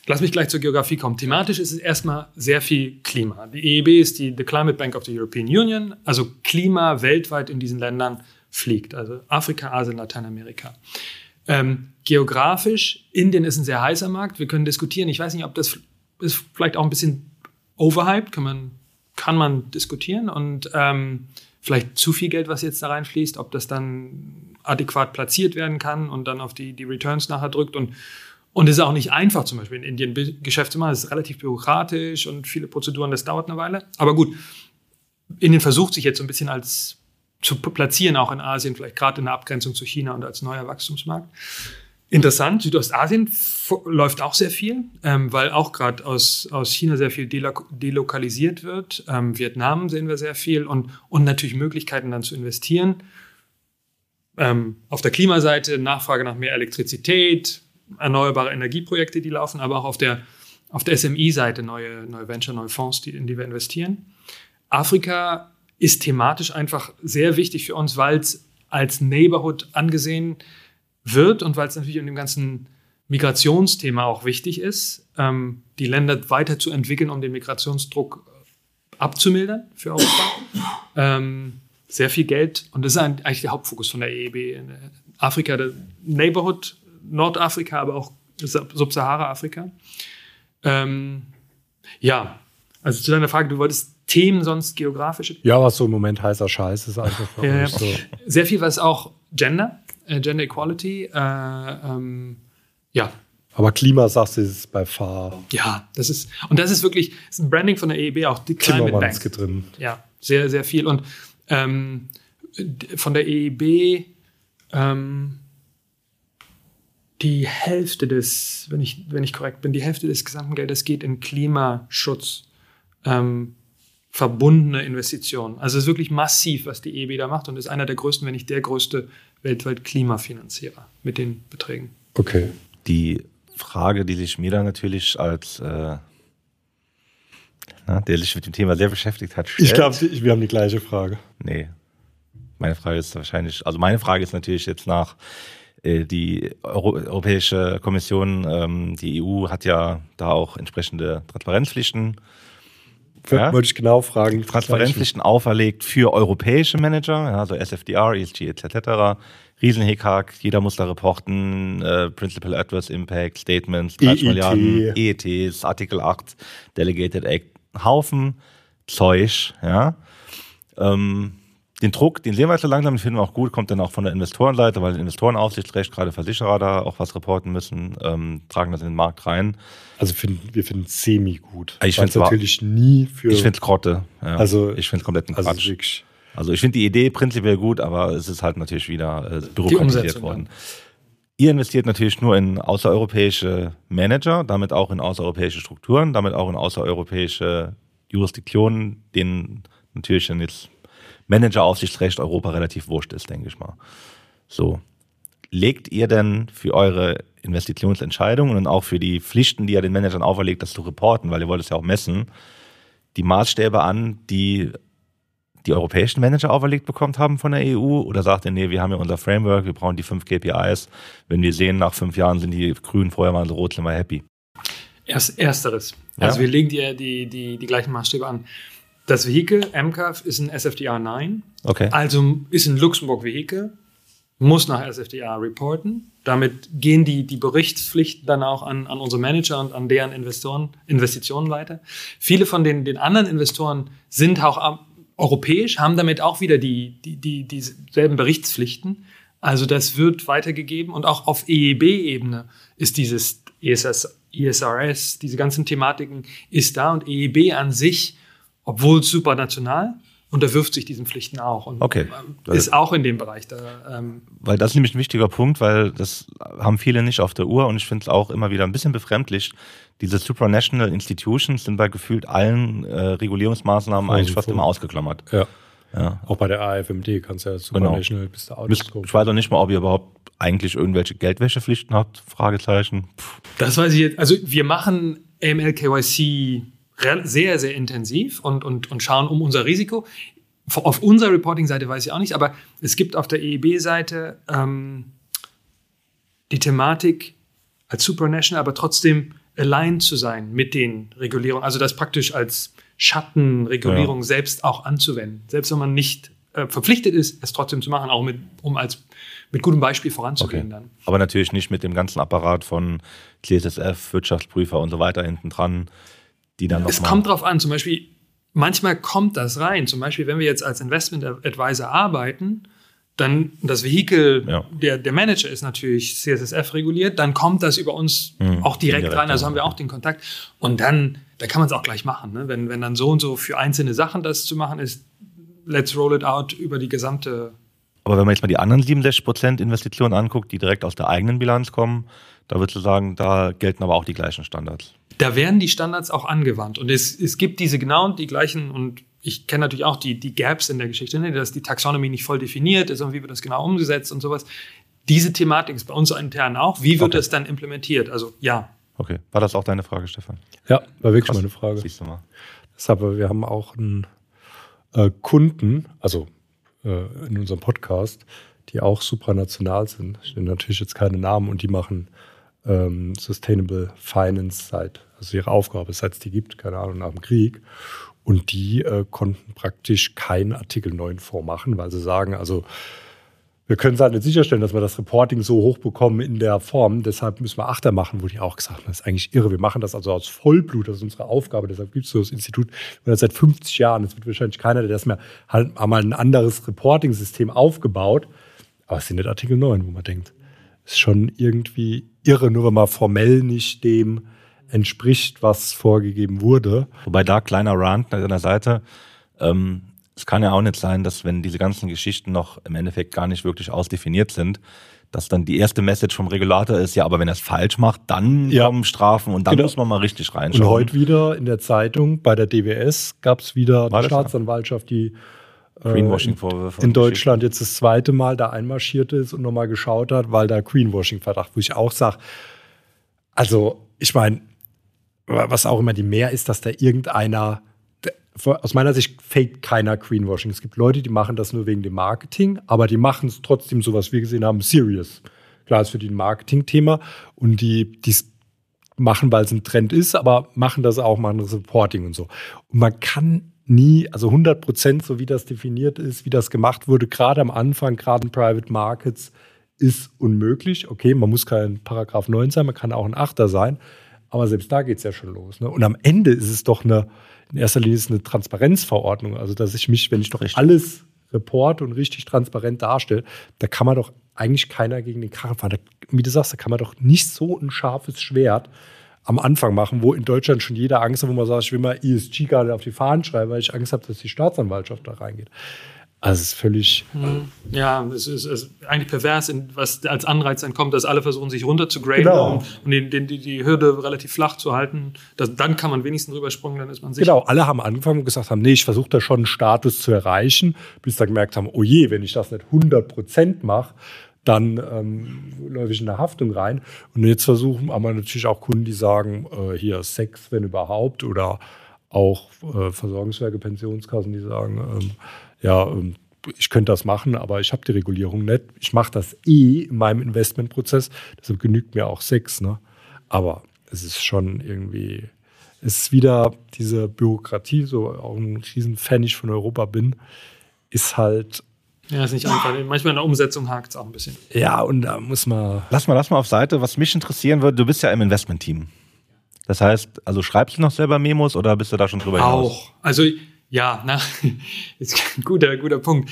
Lass mich gleich zur Geografie kommen. Thematisch ist es erstmal sehr viel Klima. Die EEB ist die The Climate Bank of the European Union, also Klima weltweit in diesen Ländern fliegt, also Afrika, Asien, Lateinamerika. Ähm, geografisch, Indien ist ein sehr heißer Markt. Wir können diskutieren. Ich weiß nicht, ob das ist vielleicht auch ein bisschen overhyped, kann man, kann man diskutieren. Und ähm, vielleicht zu viel Geld, was jetzt da reinfließt, ob das dann adäquat platziert werden kann und dann auf die, die Returns nachher drückt. Und, und es ist auch nicht einfach, zum Beispiel in Indien Geschäft zu machen. Es ist relativ bürokratisch und viele Prozeduren, das dauert eine Weile. Aber gut, Indien versucht sich jetzt so ein bisschen als zu platzieren, auch in Asien, vielleicht gerade in der Abgrenzung zu China und als neuer Wachstumsmarkt. Interessant, Südostasien läuft auch sehr viel, ähm, weil auch gerade aus, aus China sehr viel delo delokalisiert wird. Ähm, Vietnam sehen wir sehr viel und, und natürlich Möglichkeiten dann zu investieren. Ähm, auf der Klimaseite Nachfrage nach mehr Elektrizität, erneuerbare Energieprojekte, die laufen, aber auch auf der, auf der SMI-Seite neue, neue Venture, neue Fonds, die, in die wir investieren. Afrika ist thematisch einfach sehr wichtig für uns, weil es als Neighborhood angesehen wird und weil es natürlich in dem ganzen Migrationsthema auch wichtig ist, ähm, die Länder weiterzuentwickeln, um den Migrationsdruck abzumildern für Europa. ähm, sehr viel Geld und das ist eigentlich der Hauptfokus von der EEB. In Afrika, der Neighborhood, Nordafrika, aber auch Subsahara-Afrika. Ähm, ja, also zu deiner Frage, du wolltest Themen sonst geografische? Ja, was so im Moment heißer Scheiß ist einfach ja, so. Sehr viel, was auch Gender, äh, Gender Equality. Äh, ähm, ja. Aber Klima, sagst du, ist bei far. Ja, das ist, und das ist wirklich, das ist ein Branding von der EEB, auch die Climate Bank. drin. Ja, sehr, sehr viel. Und ähm, von der EEB ähm, die Hälfte des, wenn ich, wenn ich korrekt bin, die Hälfte des gesamten Geldes geht in Klimaschutz. Ähm, verbundene Investitionen. Also es ist wirklich massiv, was die EIB da macht und ist einer der größten, wenn nicht der größte weltweit Klimafinanzierer mit den Beträgen. Okay. Die Frage, die sich mir da natürlich als äh, na, der sich mit dem Thema sehr beschäftigt hat, stellt. Ich glaube, wir haben die gleiche Frage. Nee. Meine Frage ist wahrscheinlich, also meine Frage ist natürlich jetzt nach, äh, die Euro Europäische Kommission, ähm, die EU hat ja da auch entsprechende Transparenzpflichten ja? Wollte ich genau fragen. Transparenzpflichten auferlegt für europäische Manager, also SFDR, ESG etc. Riesenhickhack, jeder muss da reporten, äh, Principal Adverse Impact, Statements, 30 EET. Milliarden, EETs, Artikel 8, Delegated Act, Haufen Zeug, ja. Ähm, den Druck, den sehen wir jetzt so langsam, den finden wir auch gut, kommt dann auch von der Investorenseite, weil Investorenaufsichtsrecht, gerade Versicherer da auch was reporten müssen, ähm, tragen das in den Markt rein. Also finden, wir finden es semi gut. Ich finde es natürlich nie für. Ich finde es Grotte. Ja. Also, ich finde es komplett ein also Quatsch. Wirklich. Also ich finde die Idee prinzipiell gut, aber es ist halt natürlich wieder äh, bürokratisiert worden. Ihr investiert natürlich nur in außereuropäische Manager, damit auch in außereuropäische Strukturen, damit auch in außereuropäische Jurisdiktionen, denen natürlich dann jetzt Manager-Aufsichtsrecht Europa relativ wurscht ist, denke ich mal. So. Legt ihr denn für eure Investitionsentscheidungen und auch für die Pflichten, die ihr den Managern auferlegt, das zu reporten, weil ihr wollt es ja auch messen, die Maßstäbe an, die die europäischen Manager auferlegt bekommen haben von der EU? Oder sagt ihr, nee, wir haben ja unser Framework, wir brauchen die fünf KPIs. Wenn wir sehen, nach fünf Jahren sind die Grünen vorher mal so rot, sind wir happy? Erst, ersteres. Ja? Also wir legen die, die, die, die gleichen Maßstäbe an. Das Vehikel, MCAF, ist ein SFDR 9. Okay. Also ist ein Luxemburg-Vehikel, muss nach SFDR reporten. Damit gehen die, die Berichtspflichten dann auch an, an unsere Manager und an deren Investoren, Investitionen weiter. Viele von den, den anderen Investoren sind auch europäisch, haben damit auch wieder die, die, die, dieselben Berichtspflichten. Also das wird weitergegeben und auch auf EEB-Ebene ist dieses ESS, ISRS, diese ganzen Thematiken ist da und EEB an sich obwohl supranational, unterwirft sich diesen Pflichten auch und Okay. ist auch in dem Bereich da. Ähm, Weil das ist nämlich ein wichtiger Punkt, weil das haben viele nicht auf der Uhr und ich finde es auch immer wieder ein bisschen befremdlich. Diese supranational institutions sind bei gefühlt allen äh, Regulierungsmaßnahmen Außen eigentlich fast immer ausgeklammert. Ja. Ja. Auch bei der AFMD kannst du ja Genau. Supranational bis der Wisst- Autoscope. Ich weiß auch nicht mal, ob ihr überhaupt eigentlich irgendwelche Geldwäschepflichten habt. Fragezeichen. Pff. Das weiß ich jetzt. Also wir machen AML KYC sehr, sehr intensiv und, und, und schauen um unser Risiko. Auf- unserer Reporting-Seite weiß ich auch nicht, aber es gibt auf der EEB-Seite ähm, die Thematik als supranational, aber trotzdem aligned zu sein mit den Regulierungen. Also das praktisch als Schattenregulierung selbst auch anzuwenden. Selbst wenn man nicht äh, verpflichtet ist, es trotzdem zu machen, auch mit, um als mit gutem Beispiel voranzugehen dann. Aber natürlich nicht mit dem ganzen Apparat von CSSF, Wirtschaftsprüfer und so weiter hinten dran, die dann noch Es kommt drauf an, zum Beispiel, manchmal kommt das rein. Zum Beispiel, wenn wir jetzt als Investment Advisor arbeiten, dann das Vehikel, Ja. der, der Manager ist natürlich CSSF reguliert, dann kommt das über uns Mhm. auch direkt Indirekt, rein, also haben wir auch den Kontakt. Und dann, da kann man es auch gleich machen. Ne? Wenn, wenn dann so und so für einzelne Sachen das zu machen ist, let's roll it out über die gesamte. Aber wenn man jetzt mal die anderen 67% Investitionen anguckt, die direkt aus der eigenen Bilanz kommen, da würdest du sagen, da gelten aber auch die gleichen Standards. Da werden die Standards auch angewandt. Und es, es gibt diese genau die gleichen, und ich kenne natürlich auch die, die Gaps in der Geschichte, ne, dass die Taxonomie nicht voll definiert ist und wie wird das genau umgesetzt und sowas. Diese Thematik ist bei uns so intern auch. Wie wird Okay. das dann implementiert? Also ja, Okay. War das auch deine Frage, Stefan? Ja, war wirklich Krass. meine Frage. Siehst du mal. Deshalb, wir haben auch einen äh, Kunden, also äh, in unserem Podcast, die auch supranational sind. Ich nenne natürlich jetzt keine Namen und die machen ähm, Sustainable Finance seit, also ihre Aufgabe, seit es die gibt, keine Ahnung, nach dem Krieg. Und die äh, konnten praktisch keinen Artikel 9 Fonds machen, weil sie sagen, also wir können es halt nicht sicherstellen, dass wir das Reporting so hoch bekommen in der Form. Deshalb müssen wir Achter machen, wo die auch gesagt haben, das ist eigentlich irre. Wir machen das also aus Vollblut, das ist unsere Aufgabe. Deshalb gibt es so das Institut das seit 50 Jahren. Es wird wahrscheinlich keiner, der das mehr halt einmal ein anderes Reporting-System aufgebaut. Aber es sind nicht Artikel 9, wo man denkt, ist schon irgendwie irre, nur wenn man formell nicht dem entspricht, was vorgegeben wurde. Wobei da kleiner Rant an der Seite. Ähm, es kann ja auch nicht sein, dass wenn diese ganzen Geschichten noch im Endeffekt gar nicht wirklich ausdefiniert sind, dass dann die erste Message vom Regulator ist, ja, aber wenn er es falsch macht, dann Ja. kommen Strafen und dann Genau. muss man mal richtig reinschauen. Und heute wieder in der Zeitung bei der DWS gab es wieder eine? Staatsanwaltschaft, die Greenwashing-Vorwürfe. in Deutschland jetzt das zweite Mal da einmarschiert ist und nochmal geschaut hat, weil da Greenwashing-Verdacht, wo ich auch sage, also ich meine, was auch immer die Mehr ist, dass da irgendeiner, aus meiner Sicht faked keiner Greenwashing. Es gibt Leute, die machen das nur wegen dem Marketing, aber die machen es trotzdem so, was wir gesehen haben, serious. Klar, ist für die ein Marketing-Thema und die, die machen, weil es ein Trend ist, aber machen das auch, machen das Reporting und so. Und man kann nie, also 100 Prozent, so wie das definiert ist, wie das gemacht wurde, gerade am Anfang, gerade in Private Markets, ist unmöglich. Okay, man muss kein Paragraph 9 sein, man kann auch ein Achter sein, aber selbst da geht es ja schon los. Ne? Und am Ende ist es doch eine, in erster Linie ist es eine Transparenzverordnung, also dass ich mich, wenn ich doch Richtig. alles report und richtig transparent darstelle, da kann man doch eigentlich keiner gegen den Karren fahren. Da, wie du sagst, da kann man doch nicht so ein scharfes Schwert am Anfang machen, wo in Deutschland schon jeder Angst hat, wo man sagt, ich will mal ESG gerade auf die Fahnen schreiben, weil ich Angst habe, dass die Staatsanwaltschaft da reingeht. Also es ist völlig, ja, es ist, es ist eigentlich pervers, in, was als Anreiz dann kommt, dass alle versuchen, sich runter zu graden Genau. und, und den, den, die, die Hürde relativ flach zu halten. Das, dann kann man wenigstens drüber springen, dann ist man sicher. genau, alle haben angefangen und gesagt haben, nee, ich versuche da schon einen Status zu erreichen, bis da gemerkt haben, oh je, wenn ich das nicht 100 Prozent mache, dann ähm, läufe ich in eine Haftung rein. Und jetzt versuchen aber natürlich auch Kunden, die sagen, äh, hier Sex, wenn überhaupt, oder auch äh, Versorgungswerke, Pensionskassen, die sagen, ähm, ja, ähm, ich könnte das machen, aber ich habe die Regulierung nicht. Ich mache das eh in meinem Investmentprozess, deshalb genügt mir auch Sex. Ne? Aber es ist schon irgendwie, es ist wieder diese Bürokratie, so auch ein Riesenfan ich von Europa bin, ist halt, Ja, ist nicht einfach. Manchmal in der Umsetzung hakt es auch ein bisschen. ja, und da muss man, Lass mal, lass mal auf Seite. Was mich interessieren würde, du bist ja im Investment-Team. Das heißt, also schreibst du noch selber Memos oder bist du da schon drüber hinaus? Auch. Also ja, na, ist ein guter, guter Punkt.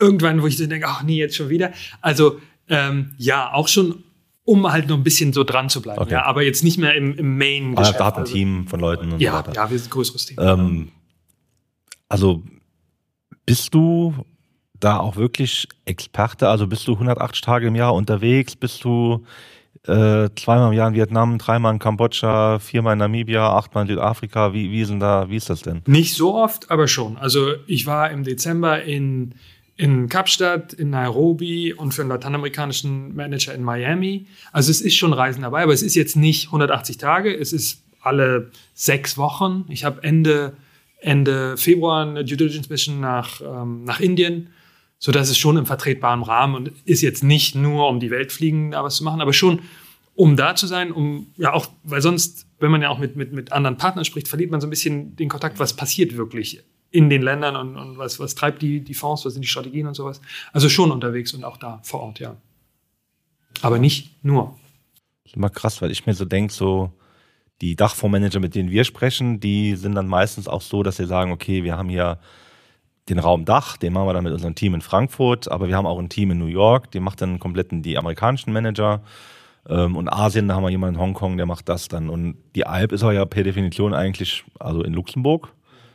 Irgendwann, wo ich so denke, ach nee, jetzt schon wieder. Also ähm, ja, auch schon, um halt noch ein bisschen so dran zu bleiben. Okay. Ja, aber jetzt nicht mehr im, im Ah, Main-Geschäft. da hat ein Also, Team von Leuten und ja, so weiter. ja, wir sind ein größeres Team. Ähm, Also bist du da auch wirklich Experte? Also bist du 180 Tage im Jahr unterwegs? Bist du äh, zweimal im Jahr in Vietnam, dreimal in Kambodscha, viermal in Namibia, achtmal in Südafrika? Wie, wie, denn da, wie ist das denn? Nicht so oft, aber schon. Also ich war im Dezember in, in Kapstadt, in Nairobi und für einen lateinamerikanischen Manager in Miami. Also es ist schon Reisen dabei, aber es ist jetzt nicht 180 Tage, es ist alle sechs Wochen. Ich habe Ende, Ende Februar eine Due Diligence Mission nach, ähm, nach Indien so dass es schon im vertretbaren Rahmen und ist jetzt nicht nur um die Welt fliegen, da was zu machen, aber schon um da zu sein, um ja auch, weil sonst, wenn man ja auch mit, mit, mit anderen Partnern spricht, verliert man so ein bisschen den Kontakt, was passiert wirklich in den Ländern und, und was, was treibt die, die Fonds, was sind die Strategien und sowas. Also schon unterwegs und auch da vor Ort, ja. Aber nicht nur. Das ist immer krass, weil ich mir so denke, so die Dachfondsmanager, mit denen wir sprechen, die sind dann meistens auch so, dass sie sagen, okay, wir haben hier den Raum Dach, den machen wir dann mit unserem Team in Frankfurt, aber wir haben auch ein Team in New York, die macht dann komplett die amerikanischen Manager. Ähm, und Asien, da haben wir jemanden in Hongkong, der macht das dann. Und die Alp ist auch ja per Definition eigentlich, also in Luxemburg.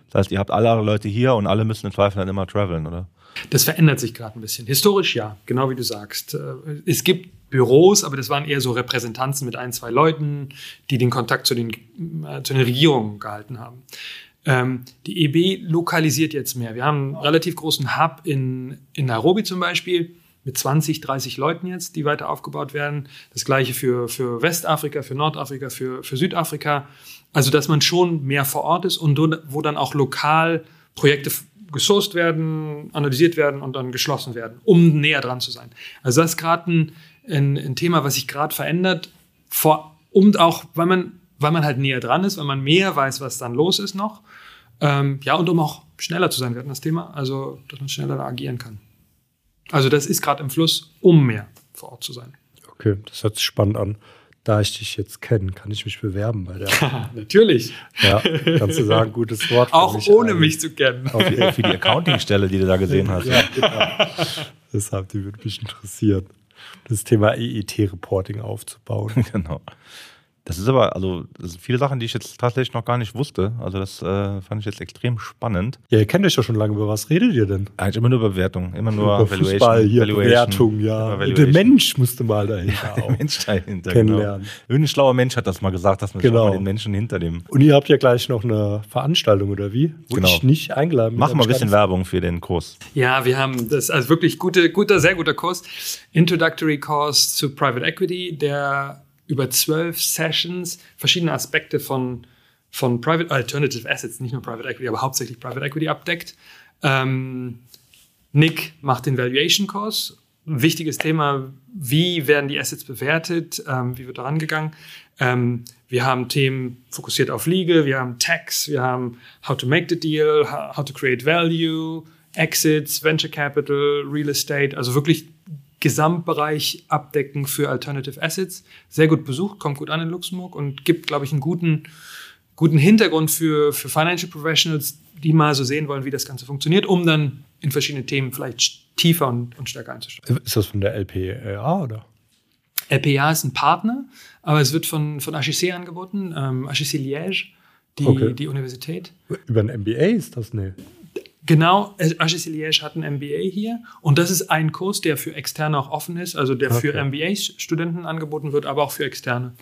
Das heißt, ihr habt alle Leute hier und alle müssen im Zweifel dann immer traveln, oder? Das verändert sich gerade ein bisschen. Historisch ja, genau wie du sagst. Äh, es gibt Büros, aber das waren eher so Repräsentanzen mit ein, zwei Leuten, die den Kontakt zu den, äh, zu den Regierungen gehalten haben. Ähm, die EB lokalisiert jetzt mehr. Wir haben einen relativ großen Hub in, in Nairobi zum Beispiel mit 20, 30 Leuten jetzt, die weiter aufgebaut werden. Das gleiche für, für Westafrika, für Nordafrika, für, für Südafrika. Also, dass man schon mehr vor Ort ist und wo dann auch lokal Projekte gesourced werden, analysiert werden und dann geschlossen werden, um näher dran zu sein. Also, das ist gerade ein, ein, ein, Thema, was sich gerade verändert, vor, und auch, weil man weil man halt näher dran ist, weil man mehr weiß, was dann los ist noch. Ähm, ja, und um auch schneller zu sein, wir hatten das Thema, also dass man schneller agieren kann. Also das ist gerade im Fluss, um mehr vor Ort zu sein. Okay, das hört sich spannend an. Da ich dich jetzt kenne, kann ich mich bewerben bei der. Natürlich. Ja, kannst du sagen, gutes Wort. Auch mich ohne mich zu kennen. Auf die, für die Accounting-Stelle, die du da gesehen hast. Ja, genau. Deshalb, die würde mich interessieren, das Thema EET-Reporting aufzubauen. genau. Das ist aber, also, das sind viele Sachen, die ich jetzt tatsächlich noch gar nicht wusste. Also, das äh, fand ich jetzt extrem spannend. Ja, ihr kennt euch ja schon lange. Über was redet ihr denn? Eigentlich immer nur über Bewertung. Immer nur über Valuation. Fußball, hier, Bewertung, ja. Der Mensch musste mal dahinter ja, der Mensch dahinter, genau. kennenlernen. Genau. Irgendein schlauer Mensch hat das mal gesagt, dass man genau. mal den Menschen hinter dem. Und ihr habt ja gleich noch eine Veranstaltung, oder wie? Wo genau. ich nicht eingeladen Machen wir ein bisschen Werbung für den Kurs. Ja, wir haben das, also wirklich gute, guter, sehr guter Kurs. Introductory Course zu Private Equity, der über zwölf Sessions verschiedene Aspekte von, von Private Alternative Assets, nicht nur Private Equity, aber hauptsächlich Private Equity abdeckt. Ähm, Nick macht den Valuation Kurs. wichtiges Thema, wie werden die Assets bewertet, ähm, wie wird da rangegangen. Ähm, wir haben Themen fokussiert auf Legal, wir haben Tax, wir haben How to make the deal, How to create value, Exits, Venture Capital, Real Estate, also wirklich Gesamtbereich abdecken für Alternative Assets. Sehr gut besucht, kommt gut an in Luxemburg und gibt, glaube ich, einen guten, guten Hintergrund für, für Financial Professionals, die mal so sehen wollen, wie das Ganze funktioniert, um dann in verschiedene Themen vielleicht tiefer und, und stärker einzusteigen. Ist das von der LPA oder? LPA ist ein Partner, aber es wird von, von HEC angeboten, ähm, HEC Liège, die, okay. die Universität. Über ein MBA ist das? Nee. Genau, HEC Liège hat ein MBA hier und das ist ein Kurs, der für Externe auch offen ist, also der okay. für MBA-Studenten angeboten wird, aber auch für Externe.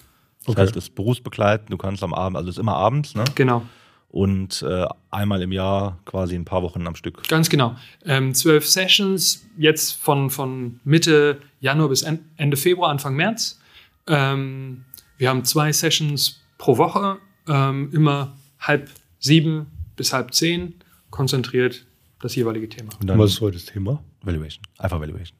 Das heißt, es ist berufsbegleitend, du kannst am Abend, also es ist immer abends, ne? Genau. Und äh, einmal im Jahr quasi ein paar Wochen am Stück. Ganz genau. Ähm, zwölf Sessions, jetzt von, von Mitte Januar bis Ende Februar, Anfang März. Ähm, wir haben zwei Sessions pro Woche, ähm, immer halb sieben bis halb zehn konzentriert das jeweilige Thema. Und dann was ist heute das Thema? Valuation. Einfach Valuation.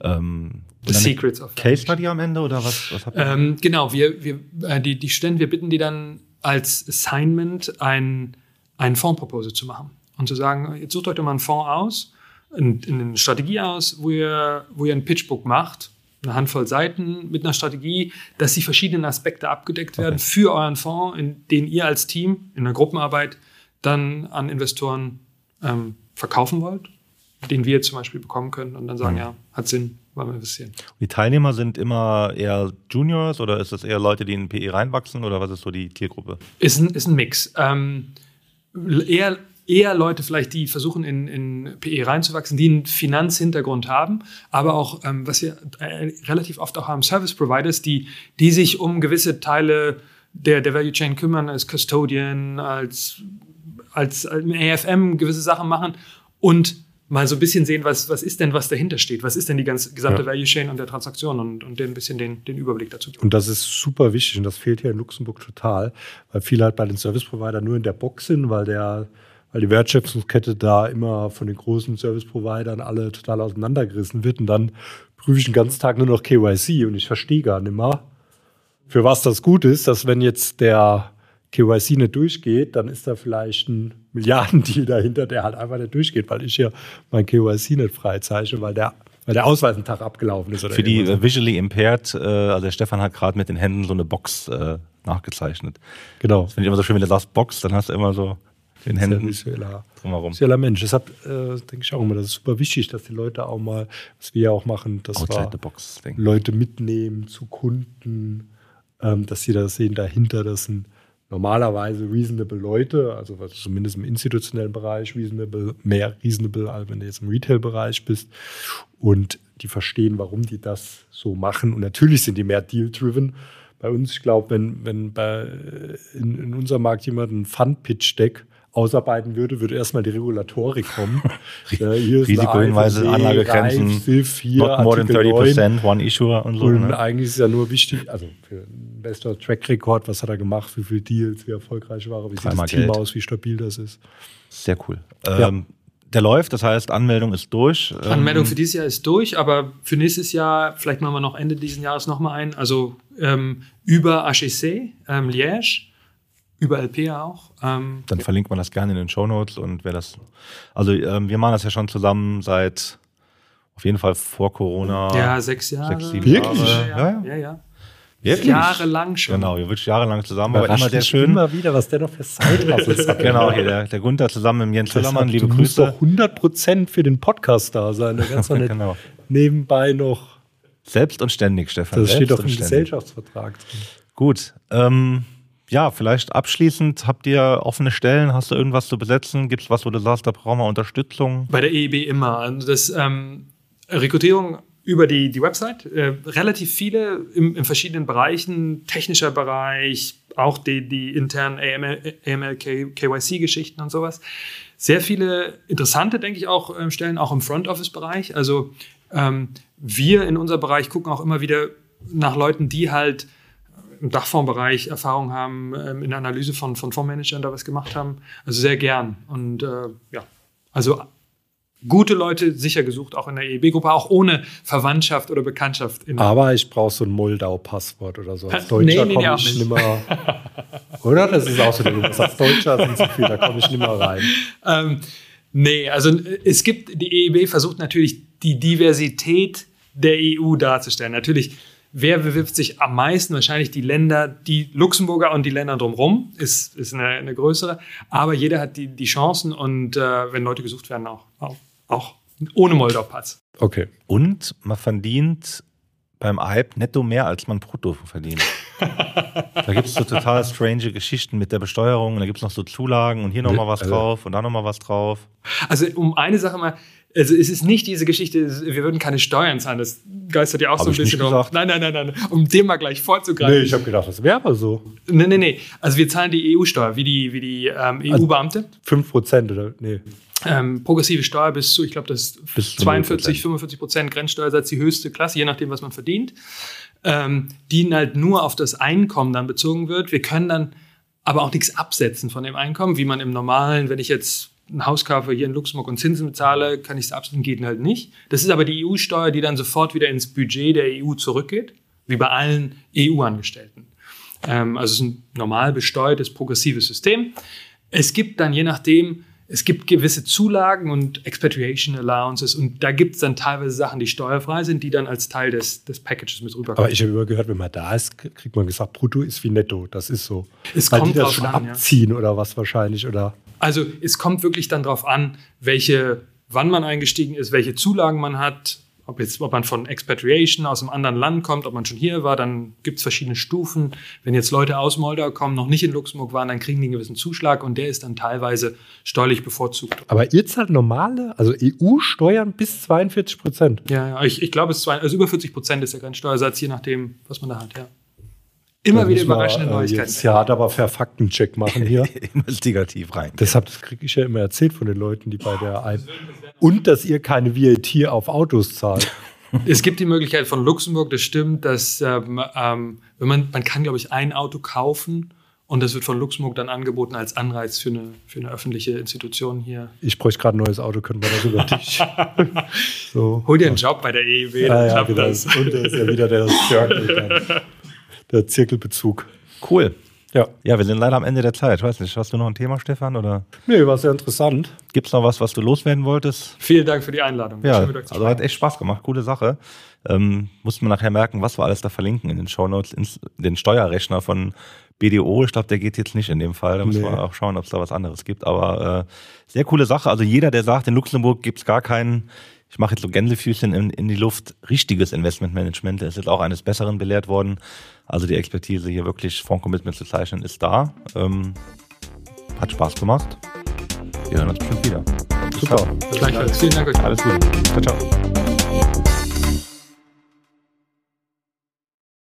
Ähm, The Secrets of Case Study am Ende oder was, was habt ihr? Ähm, genau, wir, wir, äh, die, die Studenten, wir bitten die dann als Assignment ein, ein Fondsproposal zu machen und zu sagen, jetzt sucht euch doch mal einen Fonds aus, in, in eine Strategie aus, wo ihr, wo ihr ein Pitchbook macht, eine Handvoll Seiten mit einer Strategie, dass die verschiedenen Aspekte abgedeckt werden okay. für euren Fonds, in den ihr als Team in der Gruppenarbeit dann an Investoren ähm, verkaufen wollt, den wir zum Beispiel bekommen können und dann sagen, mhm. ja, hat Sinn, wollen wir investieren. Die Teilnehmer sind immer eher Juniors oder ist das eher Leute, die in PE reinwachsen oder was ist so die Zielgruppe? Ist ein, ist ein Mix. Ähm, eher, eher Leute vielleicht, die versuchen in, in PE reinzuwachsen, die einen Finanzhintergrund haben, aber auch, ähm, was wir äh, relativ oft auch haben, Service Providers, die, die sich um gewisse Teile der, der Value Chain kümmern, als Custodian, als, als, als AFM gewisse Sachen machen und mal so ein bisschen sehen, was, was ist denn, was dahinter steht, was ist denn die ganze gesamte ja. Value Chain und der Transaktion und, und ein bisschen den, den Überblick dazu. Und das ist super wichtig und das fehlt hier in Luxemburg total, weil viele halt bei den Service Provider nur in der Box sind, weil der weil die Wertschöpfungskette da immer von den großen Service-Providern alle total auseinandergerissen wird. Und dann prüfe ich den ganzen Tag nur noch KYC und ich verstehe gar nicht mehr, für was das gut ist, dass wenn jetzt der KYC nicht durchgeht, dann ist da vielleicht ein Milliardendeal dahinter, der halt einfach nicht durchgeht, weil ich hier mein KYC nicht freizeichne, weil der, weil der Ausweis einen Tag abgelaufen ist. Für die äh, visually impaired, äh, also der Stefan hat gerade mit den Händen so eine Box äh, nachgezeichnet. Genau. Das finde ich immer so schön, wenn du sagst Box, dann hast du immer so den Händen visueller, drumherum. Visueller Mensch. Deshalb äh, denke ich auch immer, das ist super wichtig, dass die Leute auch mal, was wir ja auch machen, dass wir Leute mitnehmen zu Kunden, ähm, dass sie da sehen, dahinter, das sind normalerweise reasonable Leute, also zumindest im institutionellen Bereich reasonable, mehr reasonable, als wenn du jetzt im Retail-Bereich bist. Und die verstehen, warum die das so machen. Und natürlich sind die mehr deal-driven. Bei uns, ich glaube, wenn, wenn bei, in, in unserem Markt jemand einen Fund-Pitch-Deck ausarbeiten würde, würde erstmal die Regulatorik kommen. ja, Risikohinweise, Anlagegrenzen, hier, not more than 30%, 9. one issuer und so. Und ne? eigentlich ist ja nur wichtig, also für Investor Track Record, was hat er gemacht, wie viele Deals, wie erfolgreich war er, wie sieht das Team Geld. aus, wie stabil das ist. Sehr cool. Ja. Ähm, der läuft, das heißt, Anmeldung ist durch. Anmeldung ähm, für dieses Jahr ist durch, aber für nächstes Jahr, vielleicht machen wir noch Ende dieses Jahres nochmal ein, also ähm, über HEC, ähm, Liège, über LP auch. Ähm, Dann verlinkt man das gerne in den Show Notes und wer das. Also ähm, wir machen das ja schon zusammen seit auf jeden Fall vor Corona. Ja, sechs Jahre. Sechs, sieben Wirklich? Jahre. Ja, ja. ja, ja. Wirklich? Jahrelang schon. Genau, wir wirklich jahrelang zusammen, aber immer sehr schön. immer wieder, was der noch für Side-Hustles hat. genau, hier der, der Gunther zusammen mit Jens Höllermann, liebe du Grüße. Du musst doch 100% für den Podcast da sein. Da kannst du nicht genau. nebenbei noch... Selbst und ständig, Stefan. Das steht doch im Gesellschaftsvertrag drin. Gut, ähm, ja, vielleicht abschließend, habt ihr offene Stellen? Hast du irgendwas zu besetzen? Gibt es was, wo du sagst, da brauchen wir Unterstützung? Bei der EEB immer. Also das ähm, Rekrutierung über die, die Website. Äh, relativ viele im, in verschiedenen Bereichen, technischer Bereich, auch die, die internen AML, AML KYC-Geschichten und sowas. Sehr viele interessante, denke ich, auch ähm, Stellen, auch im Front-Office-Bereich. Also ähm, wir in unserem Bereich gucken auch immer wieder nach Leuten, die halt im Dachfondsbereich Erfahrung haben, ähm, in der Analyse von, von Fondsmanagern da was gemacht haben. Also sehr gern. Und äh, ja, also gute Leute sicher gesucht, auch in der EEB-Gruppe, auch ohne Verwandtschaft oder Bekanntschaft. Aber ich brauche so ein Moldau-Passwort oder so. Als Deutscher nee, nee, komme ich nicht mehr. oder? Das ist auch so, du als Deutscher sind zu viel, da komme ich nicht mehr rein. Ähm, nee, also es gibt, die EEB versucht natürlich die Diversität der EU darzustellen. Natürlich Wer bewirbt sich am meisten? Wahrscheinlich die Länder, die Luxemburger und die Länder drumherum, ist, ist eine, eine größere. Aber jeder hat die, die Chancen und äh, wenn Leute gesucht werden, auch, auch, auch ohne Moldau-Pass. Okay. Und man verdient beim Hype netto mehr, als man brutto verdient. da gibt es so total strange Geschichten mit der Besteuerung. Und da gibt es noch so Zulagen und hier nochmal was also drauf und da nochmal was drauf. Also um eine Sache mal, also es ist nicht diese Geschichte, wir würden keine Steuern zahlen. Das geistert ja auch Hab so ein bisschen um. Nein, nein, nein, nein, um dem mal gleich vorzugreifen. Nee, ich habe gedacht, das wäre aber so. Nee, nee, nee. Also wir zahlen die EU-Steuer, wie die, wie die ähm, EU-Beamte. Also 5 Prozent oder? Nee. Ähm, progressive Steuer bis zu, ich glaube, das bis 42, 45 Prozent Grenzsteuersatz die höchste Klasse, je nachdem, was man verdient. Ähm, die halt nur auf das Einkommen dann bezogen wird. Wir können dann aber auch nichts absetzen von dem Einkommen, wie man im normalen, wenn ich jetzt ein Haus kaufe hier in Luxemburg und Zinsen bezahle, kann ich es absetzen, geht halt nicht. Das ist aber die EU-Steuer, die dann sofort wieder ins Budget der EU zurückgeht, wie bei allen EU-Angestellten. Ähm, also es ist ein normal besteuertes, progressives System. Es gibt dann je nachdem, es gibt gewisse Zulagen und Expatriation Allowances und da gibt es dann teilweise Sachen, die steuerfrei sind, die dann als Teil des, des Packages mit rüberkommen. Aber ich habe immer gehört, wenn man da ist, kriegt man gesagt, brutto ist wie netto. Das ist so. Es Weil kommt die das schon an, abziehen ja. oder was wahrscheinlich, oder? Also es kommt wirklich dann darauf an, welche, wann man eingestiegen ist, welche Zulagen man hat, ob, jetzt, ob man von Expatriation aus einem anderen Land kommt, ob man schon hier war, dann gibt es verschiedene Stufen. Wenn jetzt Leute aus Moldau kommen, noch nicht in Luxemburg waren, dann kriegen die einen gewissen Zuschlag und der ist dann teilweise steuerlich bevorzugt. Aber ihr zahlt normale, also EU-Steuern bis 42 Prozent. Ja, ja, ich, ich glaube, es ist zwei, also über 40 Prozent ist der Grenzsteuersatz, je nachdem, was man da hat, ja. Immer Da wieder müssen wir, überraschende äh, Neuigkeiten. Jetzt ja hart aber für Faktencheck machen hier. Investigativ rein. Deshalb, das kriege ich ja immer erzählt von den Leuten, die bei der I Und dass ihr keine VAT auf Autos zahlt. Es gibt die Möglichkeit von Luxemburg, das stimmt, dass ähm, ähm, wenn man, man kann, glaube ich, ein Auto kaufen und das wird von Luxemburg dann angeboten als Anreiz für eine, für eine öffentliche Institution hier. Ich bräuchte gerade ein neues Auto, können wir das über dich. so. Hol dir einen Job bei der EEW, dann Ja, ja, klappt genau. das. Und da ist ja wieder der der Zirkelbezug. Cool. Ja. Ja, wir sind leider am Ende der Zeit. Ich weiß nicht, hast du noch ein Thema, Stefan? Oder Nee, war sehr interessant. gibt es noch was, was du loswerden wolltest? Vielen Dank für die Einladung. Ja, also hat echt Spaß gemacht, coole Sache. Ähm, mussten wir nachher merken, was wir alles da verlinken in den Shownotes, ins, den Steuerrechner von BDO. Ich glaube, der geht jetzt nicht in dem Fall. Da müssen Nee. wir auch schauen, ob es da was anderes gibt. Aber äh, sehr coole Sache. Also jeder, der sagt, in Luxemburg gibt es gar keinen, ich mache jetzt so Gänsefüßchen in, in die Luft, richtiges Investmentmanagement, ist jetzt auch eines Besseren belehrt worden. Also die Expertise hier wirklich Fondscommitment zu zeichnen ist da. Ähm, hat Spaß gemacht. Wir hören uns bestimmt wieder. Bis Super. Gleichfalls. Vielen Dank euch. Alles Gute. Ciao, ciao.